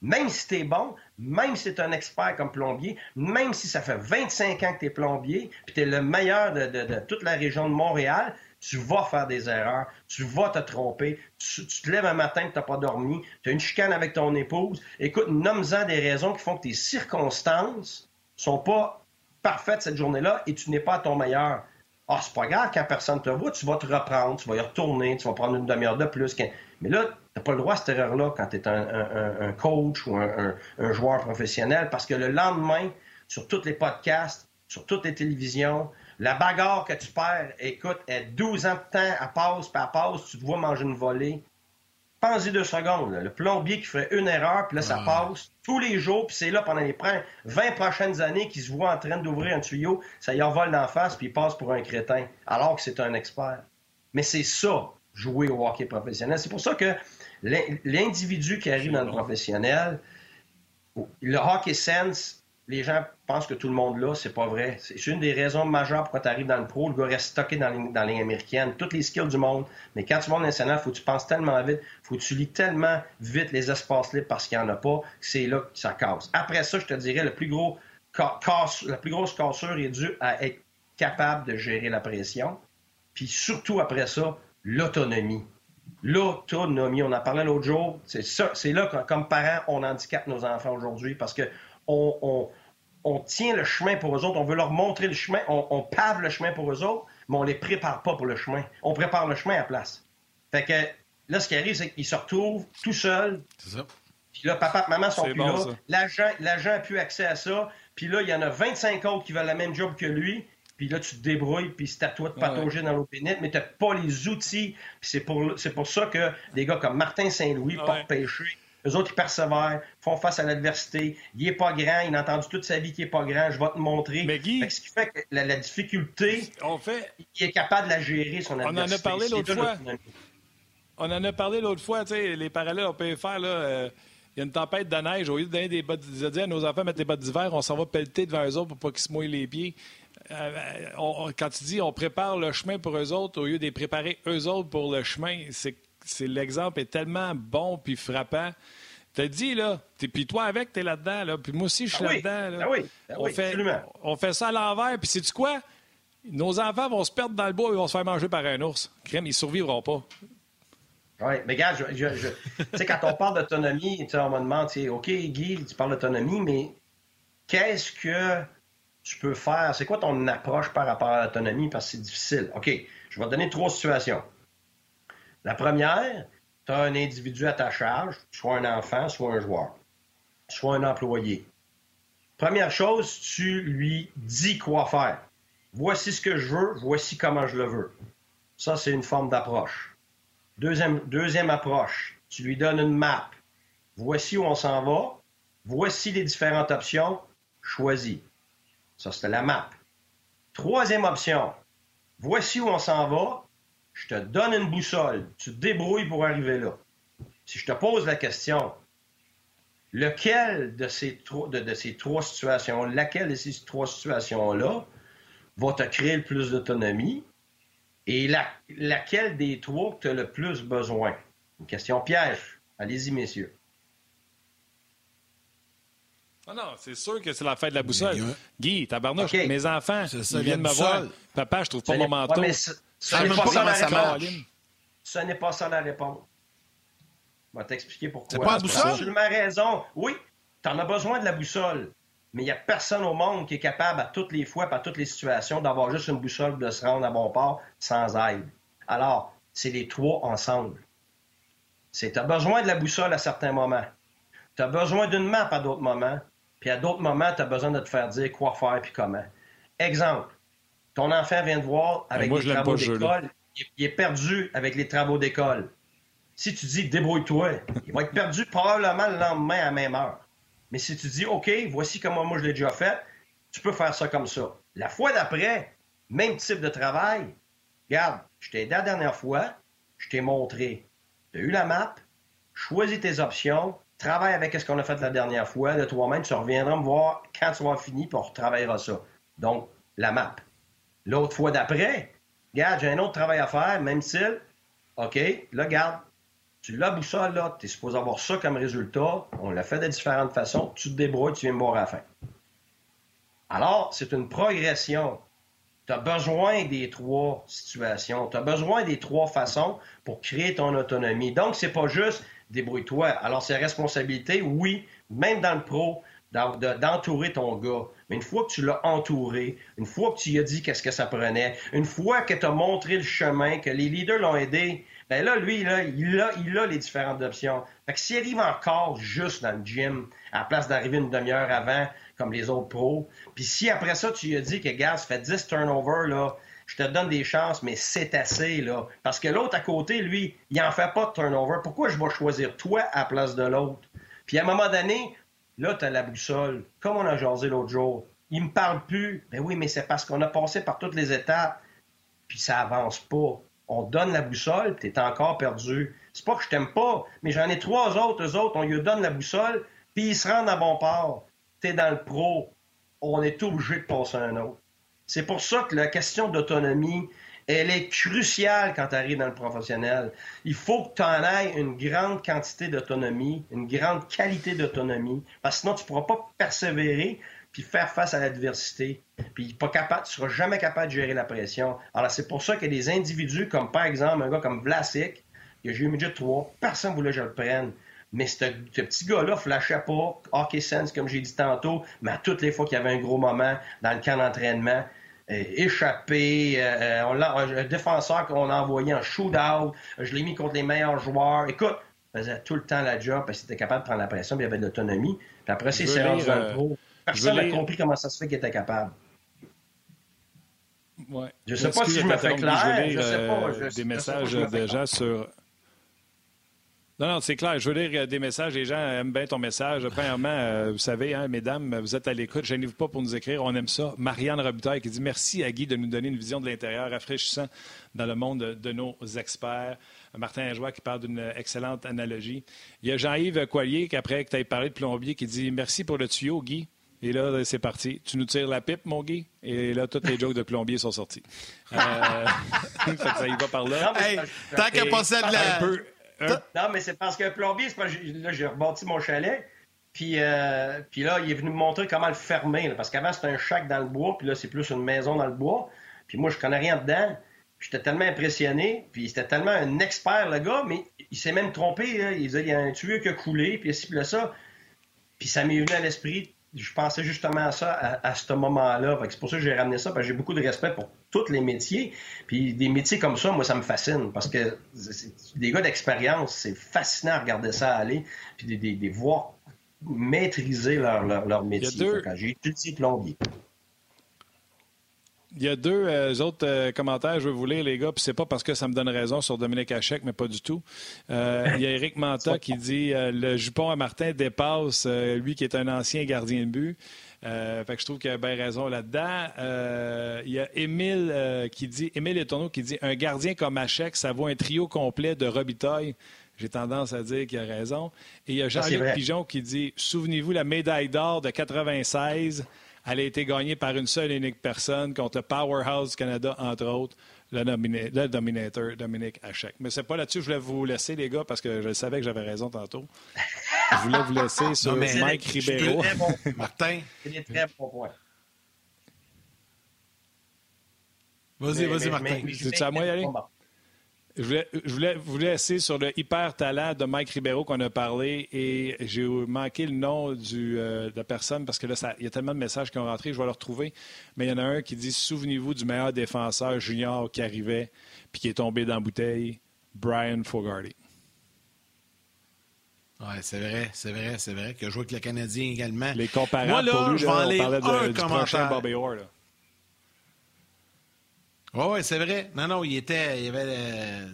Même si tu es bon, même si tu es un expert comme plombier, même si ça fait 25 ans que tu es plombier, puis tu es le meilleur de, toute la région de Montréal, tu vas faire des erreurs, tu vas te tromper, tu, te lèves un matin et tu n'as pas dormi, tu as une chicane avec ton épouse. Écoute, nomme-en des raisons qui font que tes circonstances sont pas parfaites cette journée-là et tu n'es pas à ton meilleur. Ah, c'est pas grave, quand personne te voit, tu vas te reprendre, tu vas y retourner, tu vas prendre une demi-heure de plus. Mais là, tu n'as pas le droit à cette erreur-là quand tu es un, coach ou un, joueur professionnel parce que le lendemain, sur tous les podcasts, sur toutes les télévisions, la bagarre que tu perds, écoute, est 12 ans de temps, à passe, puis à passe, tu te vois manger une volée. Pense-y deux secondes. Le plombier qui ferait une erreur, puis là, ça passe tous les jours, puis c'est là pendant les 20 prochaines années qu'il se voit en train d'ouvrir un tuyau, ça y envole d'en face, puis il passe pour un crétin, alors que c'est un expert. Mais c'est ça, jouer au hockey professionnel. C'est pour ça que l'individu qui arrive dans le professionnel, le hockey sense, les gens pensent que tout le monde là, c'est pas vrai. C'est une des raisons majeures pourquoi tu arrives dans le pro. Le gars reste stocké dans les, dans américaine, toutes les skills du monde. Mais quand tu vas au national, faut que tu penses tellement vite, faut que tu lis tellement vite les espaces libres parce qu'il n'y en a pas, c'est là que ça casse. Après ça, je te dirais, le plus gros casse, la plus grosse cassure est due à être capable de gérer la pression. Puis surtout après ça, l'autonomie. L'autonomie, on en parlait l'autre jour, c'est ça, c'est là que, comme parents, on handicape nos enfants aujourd'hui parce que on, tient le chemin pour eux autres, on veut leur montrer le chemin, on, pave le chemin pour eux autres, mais on les prépare pas pour le chemin. On prépare le chemin à place. Fait que là, ce qui arrive, c'est qu'ils se retrouvent tout seuls. C'est ça. Puis là, papa et maman sont plus là. L'agent, l'agent a plus accès à ça. Puis là, il y en a 25 autres qui veulent la même job que lui. Puis là, tu te débrouilles, puis c'est à toi de patauger dans l'eau mais tu n'as pas les outils. C'est pour, pour ça que des gars comme Martin Saint-Louis, ouais. porte pêcher, eux autres, ils persévèrent, font face à l'adversité. Il est pas grand, il a entendu toute sa vie qu'il est pas grand, je vais te montrer. Mais Guy, ce qui fait que la, difficulté, on fait... il est capable de la gérer, son adversité. On en a parlé l'autre fois. On en a parlé l'autre fois, tu sais, les parallèles, on peut faire, là... Euh, il y a une tempête de neige. Au lieu de donner des bottes, de à nos enfants mettre des bottes d'hiver, on s'en va pelleter devant eux autres pour pas qu'ils se mouillent les pieds. Euh, quand tu dis on prépare le chemin pour eux autres, au lieu de les préparer eux autres pour le chemin, c'est l'exemple est tellement bon puis frappant. T'as dit, là, puis toi avec, t'es là-dedans, là, puis moi aussi, je suis ah là-dedans. Ah oui. Ah on, fait, on fait ça à l'envers, puis sais-tu quoi? Nos enfants vont se perdre dans le bois et vont se faire manger par un ours. Crème, ils survivront pas. Oui, mais regarde, je, je, tu sais, quand on parle d'autonomie, on me demande, OK, Guy, tu parles d'autonomie, mais qu'est-ce que tu peux faire? C'est quoi ton approche par rapport à l'autonomie? Parce que c'est difficile. OK, je vais te donner trois situations. La première, tu as un individu à ta charge, soit un enfant, soit un joueur, soit un employé. Première chose, tu lui dis quoi faire. Voici ce que je veux, voici comment je le veux. Ça, c'est une forme d'approche. Deuxième, approche, tu lui donnes une map. Voici où on s'en va, voici les différentes options, choisis. Ça, c'était la map. Troisième option, voici où on s'en va, je te donne une boussole, tu te débrouilles pour arriver là. Si je te pose la question, lequel de ces, de, ces trois situations, laquelle de ces trois situations-là va te créer le plus d'autonomie et laquelle des trois tu as le plus besoin? Une question piège. Allez-y, messieurs. Ah non, c'est sûr que c'est la fête de la boussole. Guy, tabarnouche, mes enfants, ils viennent me voir. Papa, je trouve pas mon manteau. ce n'est pas, ça la réponse. Ce n'est pas ça la réponse. Je vais t'expliquer pourquoi. C'est pas la boussole? Tu as raison. Oui, tu en as besoin de la boussole. Mais il n'y a personne au monde qui est capable à toutes les fois, à toutes les situations, d'avoir juste une boussole de se rendre à bon port sans aide. Alors, c'est les trois ensemble. Tu as besoin de la boussole à certains moments. Tu as besoin d'une map à d'autres moments. Puis à d'autres moments, tu as besoin de te faire dire quoi faire puis comment. Exemple, Ton enfant vient de voir avec les travaux d'école. Il est perdu avec les travaux d'école. Si tu dis débrouille-toi, il va être perdu probablement le lendemain à la même heure. Mais si tu dis OK, voici comment moi je l'ai déjà fait, tu peux faire ça comme ça. La fois d'après, même type de travail. Regarde, je t'ai aidé la dernière fois, je t'ai montré. Tu as eu la map, choisis tes options, travaille avec ce qu'on a fait la dernière fois, de toi-même, tu reviendras me voir quand tu vas fini, puis on retravaillera ça. Donc, la map. L'autre fois d'après, regarde, j'ai un autre travail à faire, même style. OK, là, garde, tu l'as boussole, là, tu es supposé avoir ça comme résultat. On l'a fait de différentes façons. Tu te débrouilles, tu viens me voir à la fin. Alors, c'est une progression. Tu as besoin des trois situations. Tu as besoin des trois façons pour créer ton autonomie. Donc, c'est pas juste débrouille-toi. Alors, c'est responsabilité, oui, même dans le pro, d'entourer ton gars. Mais une fois que tu l'as entouré, une fois que tu lui as dit qu'est-ce que ça prenait, une fois que tu as montré le chemin, que les leaders l'ont aidé, ben là, lui, là, il, a, il a les différentes options. Fait que s'il arrive encore juste dans le gym, à la place d'arriver une demi-heure avant, comme les autres pros, puis si après ça, tu lui as dit que, gars, ça fait 10 turnovers, là, je te donne des chances, mais c'est assez, là. Parce que l'autre à côté, lui, il en fait pas de turnover. Pourquoi je vais choisir toi à la place de l'autre? Puis à un moment donné, là, tu as la boussole, comme on a jasé l'autre jour. Il me parle plus. Ben oui, mais c'est parce qu'on a passé par toutes les étapes, puis ça avance pas on donne la boussole, tu es encore perdu. C'est pas que je t'aime pas, mais j'en ai trois autres, eux autres, on lui donne la boussole, puis ils se rendent à bon port. Tu es dans le pro, on est obligé de passer un autre. C'est pour ça que la question d'autonomie, elle est cruciale quand tu arrives dans le professionnel. Il faut que tu en aies une grande quantité d'autonomie, une grande qualité d'autonomie, parce que sinon tu ne pourras pas persévérer, puis faire face à l'adversité. Puis pas capable, tu seras jamais capable de gérer la pression. Alors c'est pour ça que des individus comme par exemple un gars comme Vlasic, que j'ai eu midget 3, personne ne voulait que je le prenne. Mais ce, petit gars-là flashait pas, hockey sense, comme j'ai dit tantôt, mais à toutes les fois qu'il y avait un gros moment dans le camp d'entraînement, euh, échappé, euh, euh, on un défenseur qu'on a envoyé en shootout, je l'ai mis contre les meilleurs joueurs. Écoute, faisait tout le temps la job parce qu'il était capable de prendre la pression, puis il avait de l'autonomie. Puis après, c'est rendu un pro. Personne n'a compris comment ça se fait qu'il était capable. Ouais. Je ne sais pas si je me fais clair. Je, sais pas. Des messages de gens sur. Non, non, c'est clair. Je veux lire euh, des messages. Les gens aiment bien ton message. Premièrement, euh, vous savez, hein, mesdames, vous êtes à l'écoute. Je vous pas pour nous écrire. On aime ça. Marianne Robitaille qui dit Merci à Guy de nous donner une vision de l'intérieur rafraîchissant dans le monde de nos experts. Martin Joie qui parle d'une excellente analogie. Il y a Jean-Yves Coilier, qui, après que tu aies parlé de plombier, qui dit Merci pour le tuyau, Guy. Et là, c'est parti. Tu nous tires la pipe, mon Guy? Et là, toutes les jokes de plombier sont sortis. Euh... ça y va par là. tant qu'à passer de la... Peu... Non, mais c'est parce que plombier, c'est pas... là, j'ai rebâti mon chalet. Puis, euh... puis là, il est venu me montrer comment le fermer. parce qu'avant, c'était un chac dans le bois. Puis là, c'est plus une maison dans le bois. Puis moi, je connais rien dedans. J'étais tellement impressionné. Puis c'était tellement un expert, le gars. Mais il s'est même trompé. Il disait, il y a un tuyau qui a coulé. Puis ici, puis là, ça. Puis ça m'est venu à l'esprit je pensais justement à ça à, ce moment-là. C'est pour ça que j'ai ramené ça, parce que j'ai beaucoup de respect pour tous les métiers. Puis des métiers comme ça, moi, ça me fascine, parce que des gars d'expérience, c'est fascinant à regarder ça aller, puis des, des, voir maîtriser leur, leur, métier. Quand j'ai étudié plombier. Il y a deux euh, autres euh, commentaires, je veux vous lire, les gars, puis c'est pas parce que ça me donne raison sur Dominique Hachek, mais pas du tout. Euh, il y a Eric Manta qui dit le jupon à Martin dépasse lui qui est un ancien gardien de but. fait que je trouve qu'il a bien raison là-dedans. il y a Émile qui dit Émile Etourneau qui dit un gardien comme Hachek, ça vaut un trio complet de Robitaille. J'ai tendance à dire qu'il a raison. Et il y a Jean-Luc Pigeon qui dit Souvenez-vous la médaille d'or de 96 elle a été gagnée par une seule et unique personne contre le Powerhouse Canada, entre autres, le, le Dominator Dominique Hachek. Mais c'est pas là-dessus que je voulais vous laisser, les gars, parce que je savais que j'avais raison tantôt. Je voulais vous laisser sur Mike Ribeiro. Martin? C'est des très bons points. Vas-y, vas-y, Martin. C'est à moi y aller? Je voulais, vous laisser sur le hyper talent de Mike Ribeiro qu'on a parlé et j'ai manqué le nom du, euh, de la personne parce que là, il y a tellement de messages qui ont rentré, je vais le retrouver. Mais il y en a un qui dit Souvenez-vous du meilleur défenseur junior qui arrivait puis qui est tombé dans la bouteille, Brian Fogarty. Oui, c'est vrai, c'est vrai, c'est vrai. Qu'il a joué avec le Canadien également. Les comparables Moi, là, pour lui, je vais on parlait de, un du prochain Bobby Orr. Oui, ouais, c'est vrai. Non, non, il était. Il avait.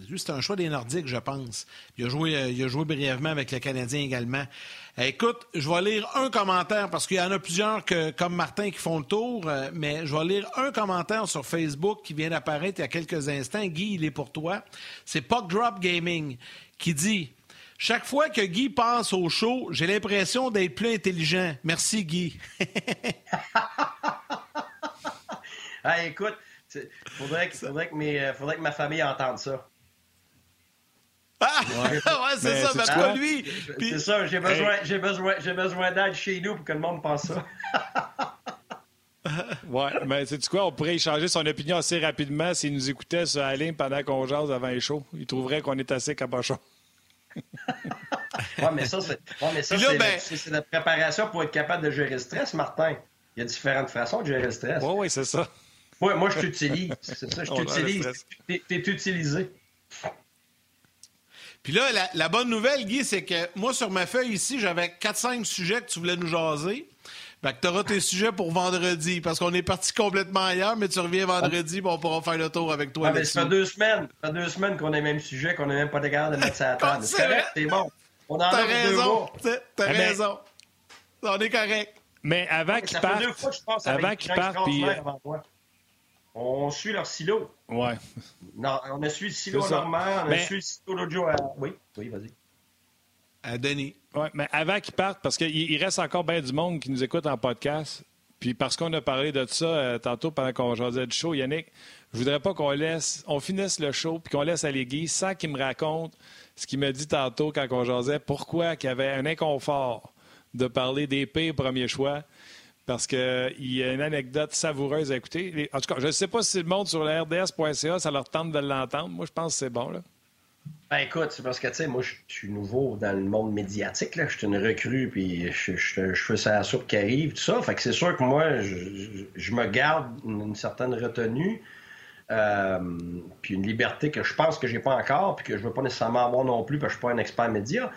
juste un choix des Nordiques, je pense. Il a joué, joué brièvement avec le Canadien également. Écoute, je vais lire un commentaire parce qu'il y en a plusieurs que, comme Martin qui font le tour, mais je vais lire un commentaire sur Facebook qui vient d'apparaître il y a quelques instants. Guy, il est pour toi. C'est Puck Drop Gaming qui dit chaque fois que Guy passe au show, j'ai l'impression d'être plus intelligent. Merci, Guy. ah, écoute, faudrait que, faudrait, que euh, faudrait que ma famille entende ça. Ah! Ouais, c'est ça, mais pas lui. C'est ça, j'ai besoin, j'ai besoin, j'ai besoin d'aide chez nous pour que le monde pense ça. ouais, mais sais-tu quoi, on pourrait échanger son opinion assez rapidement s'il nous écoutait sur la ligne pendant qu'on jase avant les shows. Il trouverait qu'on est assez cabochon oui, mais ça, ben- c'est la préparation pour être capable de gérer le stress, Martin. Il y a différentes façons de gérer le stress. Oui, oui, c'est ça. Ouais, moi, je t'utilise. C'est ça, je t'utilise. Tu es, utilisé. Puis là, la, bonne nouvelle, Guy, c'est que moi, sur ma feuille ici, j'avais 4-5 sujets que tu voulais nous jaser. Fait que tu auras tes sujets pour vendredi, parce qu'on est parti complètement ailleurs, mais tu reviens vendredi, et on pourra faire le tour avec toi. Ah, mais ça fait deux semaines, ça fait deux semaines qu'on a le même sujet, qu'on n'a même pas de garde de mettre ça à table. c'est vrai, c'est bon. On en T'as raison, t'as raison. On est correct. Mais avant qu'ils partent, avant puis... Euh, on suit leur silo. Ouais. Non, on a suivi le silo normand, on a suivi le silo l'autre jour. Oui, oui, vas-y. À Denis. Oui, mais avant qu'ils partent, parce qu'il reste encore bien du monde qui nous écoute en podcast, puis parce qu'on a parlé de ça euh, tantôt pendant qu'on jasait du show, Yannick, je voudrais pas qu'on laisse, on finisse le show puis qu'on laisse aller Guy sans qu'il me raconte ce qu'il m'a dit tantôt quand on jasait, pourquoi qu'il y avait un inconfort de parler des pires premiers choix. Parce qu'il y a une anecdote savoureuse à écouter. En tout cas, je ne sais pas si le monde sur le RDS.ca, ça leur tente de l'entendre. Moi, je pense que c'est bon. Là. Ben écoute, c'est parce que, tu sais, moi, je suis nouveau dans le monde médiatique. Je suis une recrue, puis je, fais ça à la soupe qui arrive, tout ça. Fait que c'est sûr que moi, je, me garde une, certaine retenue, euh, puis une liberté que je pense que j'ai pas encore, puis que je veux pas nécessairement avoir non plus, parce que je suis pas un expert média.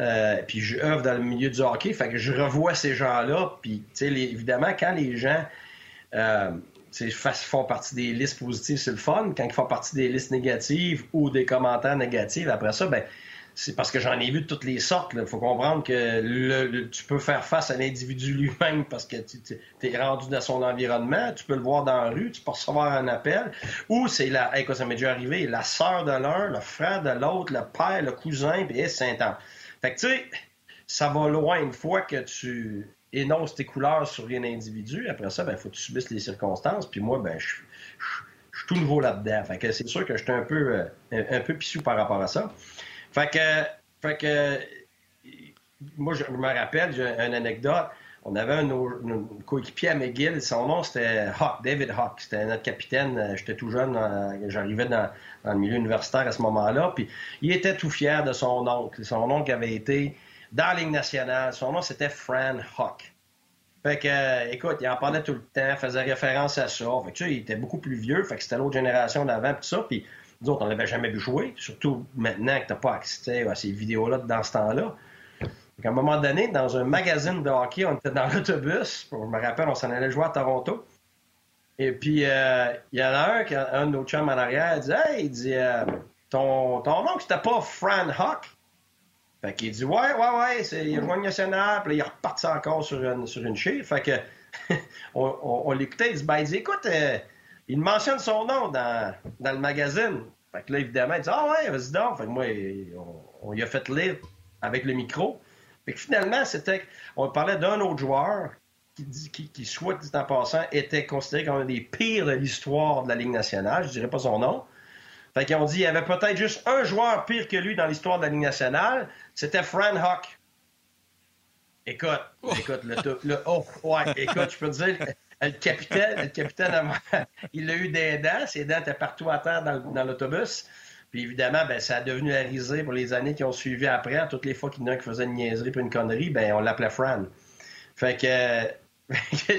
Euh, puis je œuvre dans le milieu du hockey, fait que je revois ces gens-là, puis, évidemment, quand les gens... Euh, font partie des listes positives, c'est le fun. Quand ils font partie des listes négatives ou des commentaires négatifs, après ça, ben, c'est parce que j'en ai vu de toutes les sortes. Il faut comprendre que tu peux faire face à l'individu lui-même parce que tu es rendu dans son environnement. Tu peux le voir dans la rue, tu peux recevoir un appel. Ou c'est la, hey, ça m'est déjà arrivé, la sœur de l'un, le frère de l'autre, le père, le cousin, puis c'est intense. Fait que tu sais, ça va loin une fois que tu énonce tes couleurs sur un individu. Après ça, ben, faut que tu subisses les circonstances. Puis moi, ben, je, suis tout nouveau là-dedans. Fait que c'est sûr que j'étais un peu, euh, un, peu pissou par rapport à ça. Fait que, fait que moi, je me rappelle, j'ai une anecdote. On avait un, coéquipier à McGill, son nom c'était Hawk, David Hawk. C'était notre capitaine. Euh, j'étais tout jeune, euh, j'arrivais dans, le milieu universitaire à ce moment-là. Puis il était tout fier de son oncle. Son oncle avait été dans la nationale. Son nom, c'était Fran Huck. Fait que, euh, écoute, il en parlait tout le temps, faisait référence à ça. Fait que, tu sais, il était beaucoup plus vieux, fait que c'était l'autre génération d'avant, tout ça. Puis, nous autres, on l'avait jamais vu jouer, surtout maintenant que t'as pas accès à ces vidéos-là dans ce temps-là. À un moment donné, dans un magazine de hockey, on était dans l'autobus. Je me rappelle, on s'en allait jouer à Toronto. Et puis, euh, il y en a un, un de nos chums en arrière, il dit Hey, il dit, euh, ton, ton nom, c'était pas Fran Huck. Fait qu'il dit Ouais, ouais, ouais, c'est, il rejoint le national, puis là, il repart encore sur une, sur une chiffre. Fait que on, on, l'écoutait, il dit, ben, il dit Écoute, euh, il mentionne son nom dans, dans le magazine. Fait que là, évidemment, il dit Ah ouais, vas-y donc. Fait que moi, on, on lui a fait lire avec le micro. Fait que finalement, c'était. On parlait d'un autre joueur qui, qui, qui, soit dit en passant, était considéré comme un des pires de l'histoire de la Ligue nationale. Je dirais pas son nom. Fait qu'ils ont dit qu'il y avait peut-être juste un joueur pire que lui dans l'histoire de la Ligue nationale, c'était Fran Huck. Écoute, écoute, le, le, oh, ouais, écoute, je peux te dire, le capitaine, le capitaine, il a eu des dents, ses dents étaient partout à terre dans, l'autobus. Puis évidemment, ben, ça a devenu la risée pour les années qui ont suivi après. Toutes les fois qu'il y en a qui faisait une niaiserie puis une connerie, ben, on l'appelait Fran. Fait que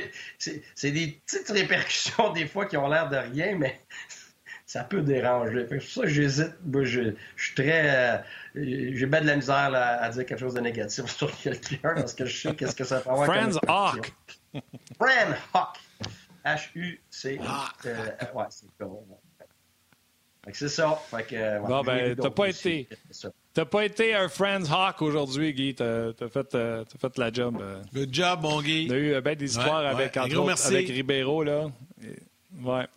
c'est des petites répercussions des fois qui ont l'air de rien, mais ça peut déranger. C'est pour ça que j'hésite. je, suis très. Euh, j'ai bien de la misère à dire quelque chose de négatif sur quelqu'un parce que je sais qu'est-ce que ça peut avoir. Hawk. Friend Hawk. H-U-C. Euh, ouais, c'est C'est ça. Fait que, bon, ben, t'as pas été. T'as pas été un Friends Hawk aujourd'hui, Guy. T'as as fait, euh, as fait la job. Euh. Good job, mon Guy. A eu bien des histoires avec, autres, avec Ribeiro. Là. ouais.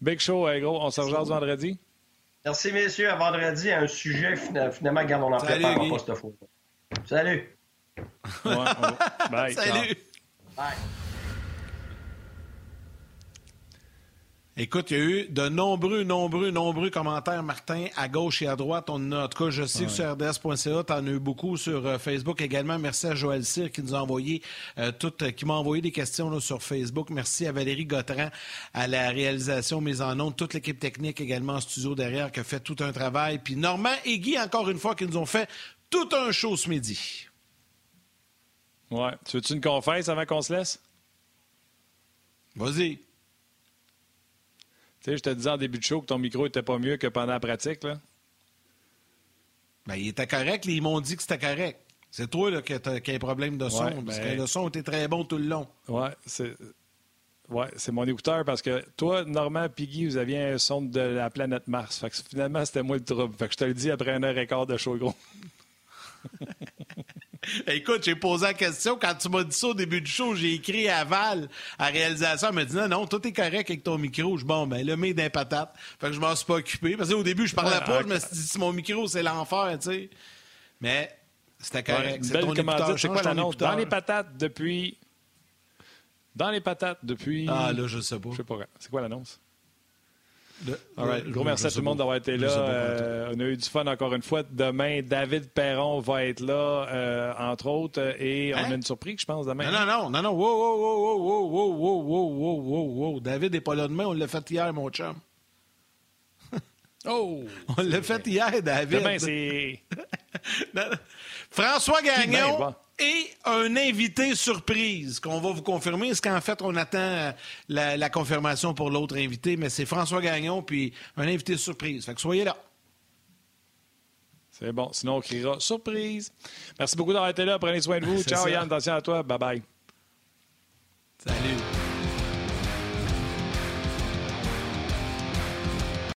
Big show, gros. On se rejoint vendredi. Merci, messieurs. À vendredi, un sujet, finalement, garde, on en prépare pas cette fois. Salut. Ouais, Bye. Salut. Bye. Écoute, il y a eu de nombreux, nombreux, nombreux commentaires, Martin, à gauche et à droite. On a, en tout cas, je sais que sur rds.ca, tu en as eu beaucoup sur euh, Facebook également. Merci à Joël Cyr qui nous a envoyé euh, toutes, qui m'a envoyé des questions sur Facebook. Merci à Valérie Gautran à la réalisation mise en onde, toute l'équipe technique également en studio derrière qui a fait tout un travail. Puis Normand et Guy, encore une fois, qui nous ont fait tout un show ce midi. Ouais. Tu veux-tu une confesse avant qu'on se laisse? Vas-y. Tu sais, je te disais en début de show que ton micro était pas mieux que pendant la pratique, là. Ben, il était correct. Ils m'ont dit que c'était correct. C'est toi là, qui as, un problème de son. parce ben que le son était très bon tout le long. Ouais, c'est. Ouais, c'est mon écouteur parce que toi, Normand Piggy, vous aviez un son de la planète Mars. Fait que finalement, c'était moi le trouble. Fait que je te le dis après un heure et quart de show gros. Écoute, j'ai posé la question. Quand tu m'as dit ça au début du show, j'ai écrit à Val, à réalisation. Elle m'a dit non, non, tout est correct avec ton micro. Je bon, ben, le met d'un patate. Fait que je m'en suis pas occupé. Parce qu'au début, je parlais pas. Je me suis dit, si mon micro, c'est l'enfer, tu sais. Mais c'était correct. c'est ton écouteur. C'est quoi l'annonce? Dans les patates depuis. Dans les patates depuis. Ah, là, je sais pas. Je sais pas. C'est quoi l'annonce? Gros merci à tout le monde d'avoir été là. Euh, on a eu du fun encore une fois. Demain, David Perron va être là, euh, entre autres, et on a une surprise, je pense, demain. Non, non, non, non, non. Wow, wow, wow, wow, wow, wow, wow, wow, wow, wow. David n'est pas là demain, on l'a fait hier, mon chum. Oh! On l'a fait hier, David. Demain, c'est. François Gagnon et un invité surprise qu'on va vous confirmer. Est-ce qu'en fait, on attend euh, la, confirmation pour l'autre invité, mais c'est François Gagnon puis un invité surprise. Fait que soyez là. C'est bon. Sinon, on criera surprise. Merci beaucoup d'avoir été là. Prenez soin de vous. Ciao, Yann. Attention à toi. Bye bye. Salut.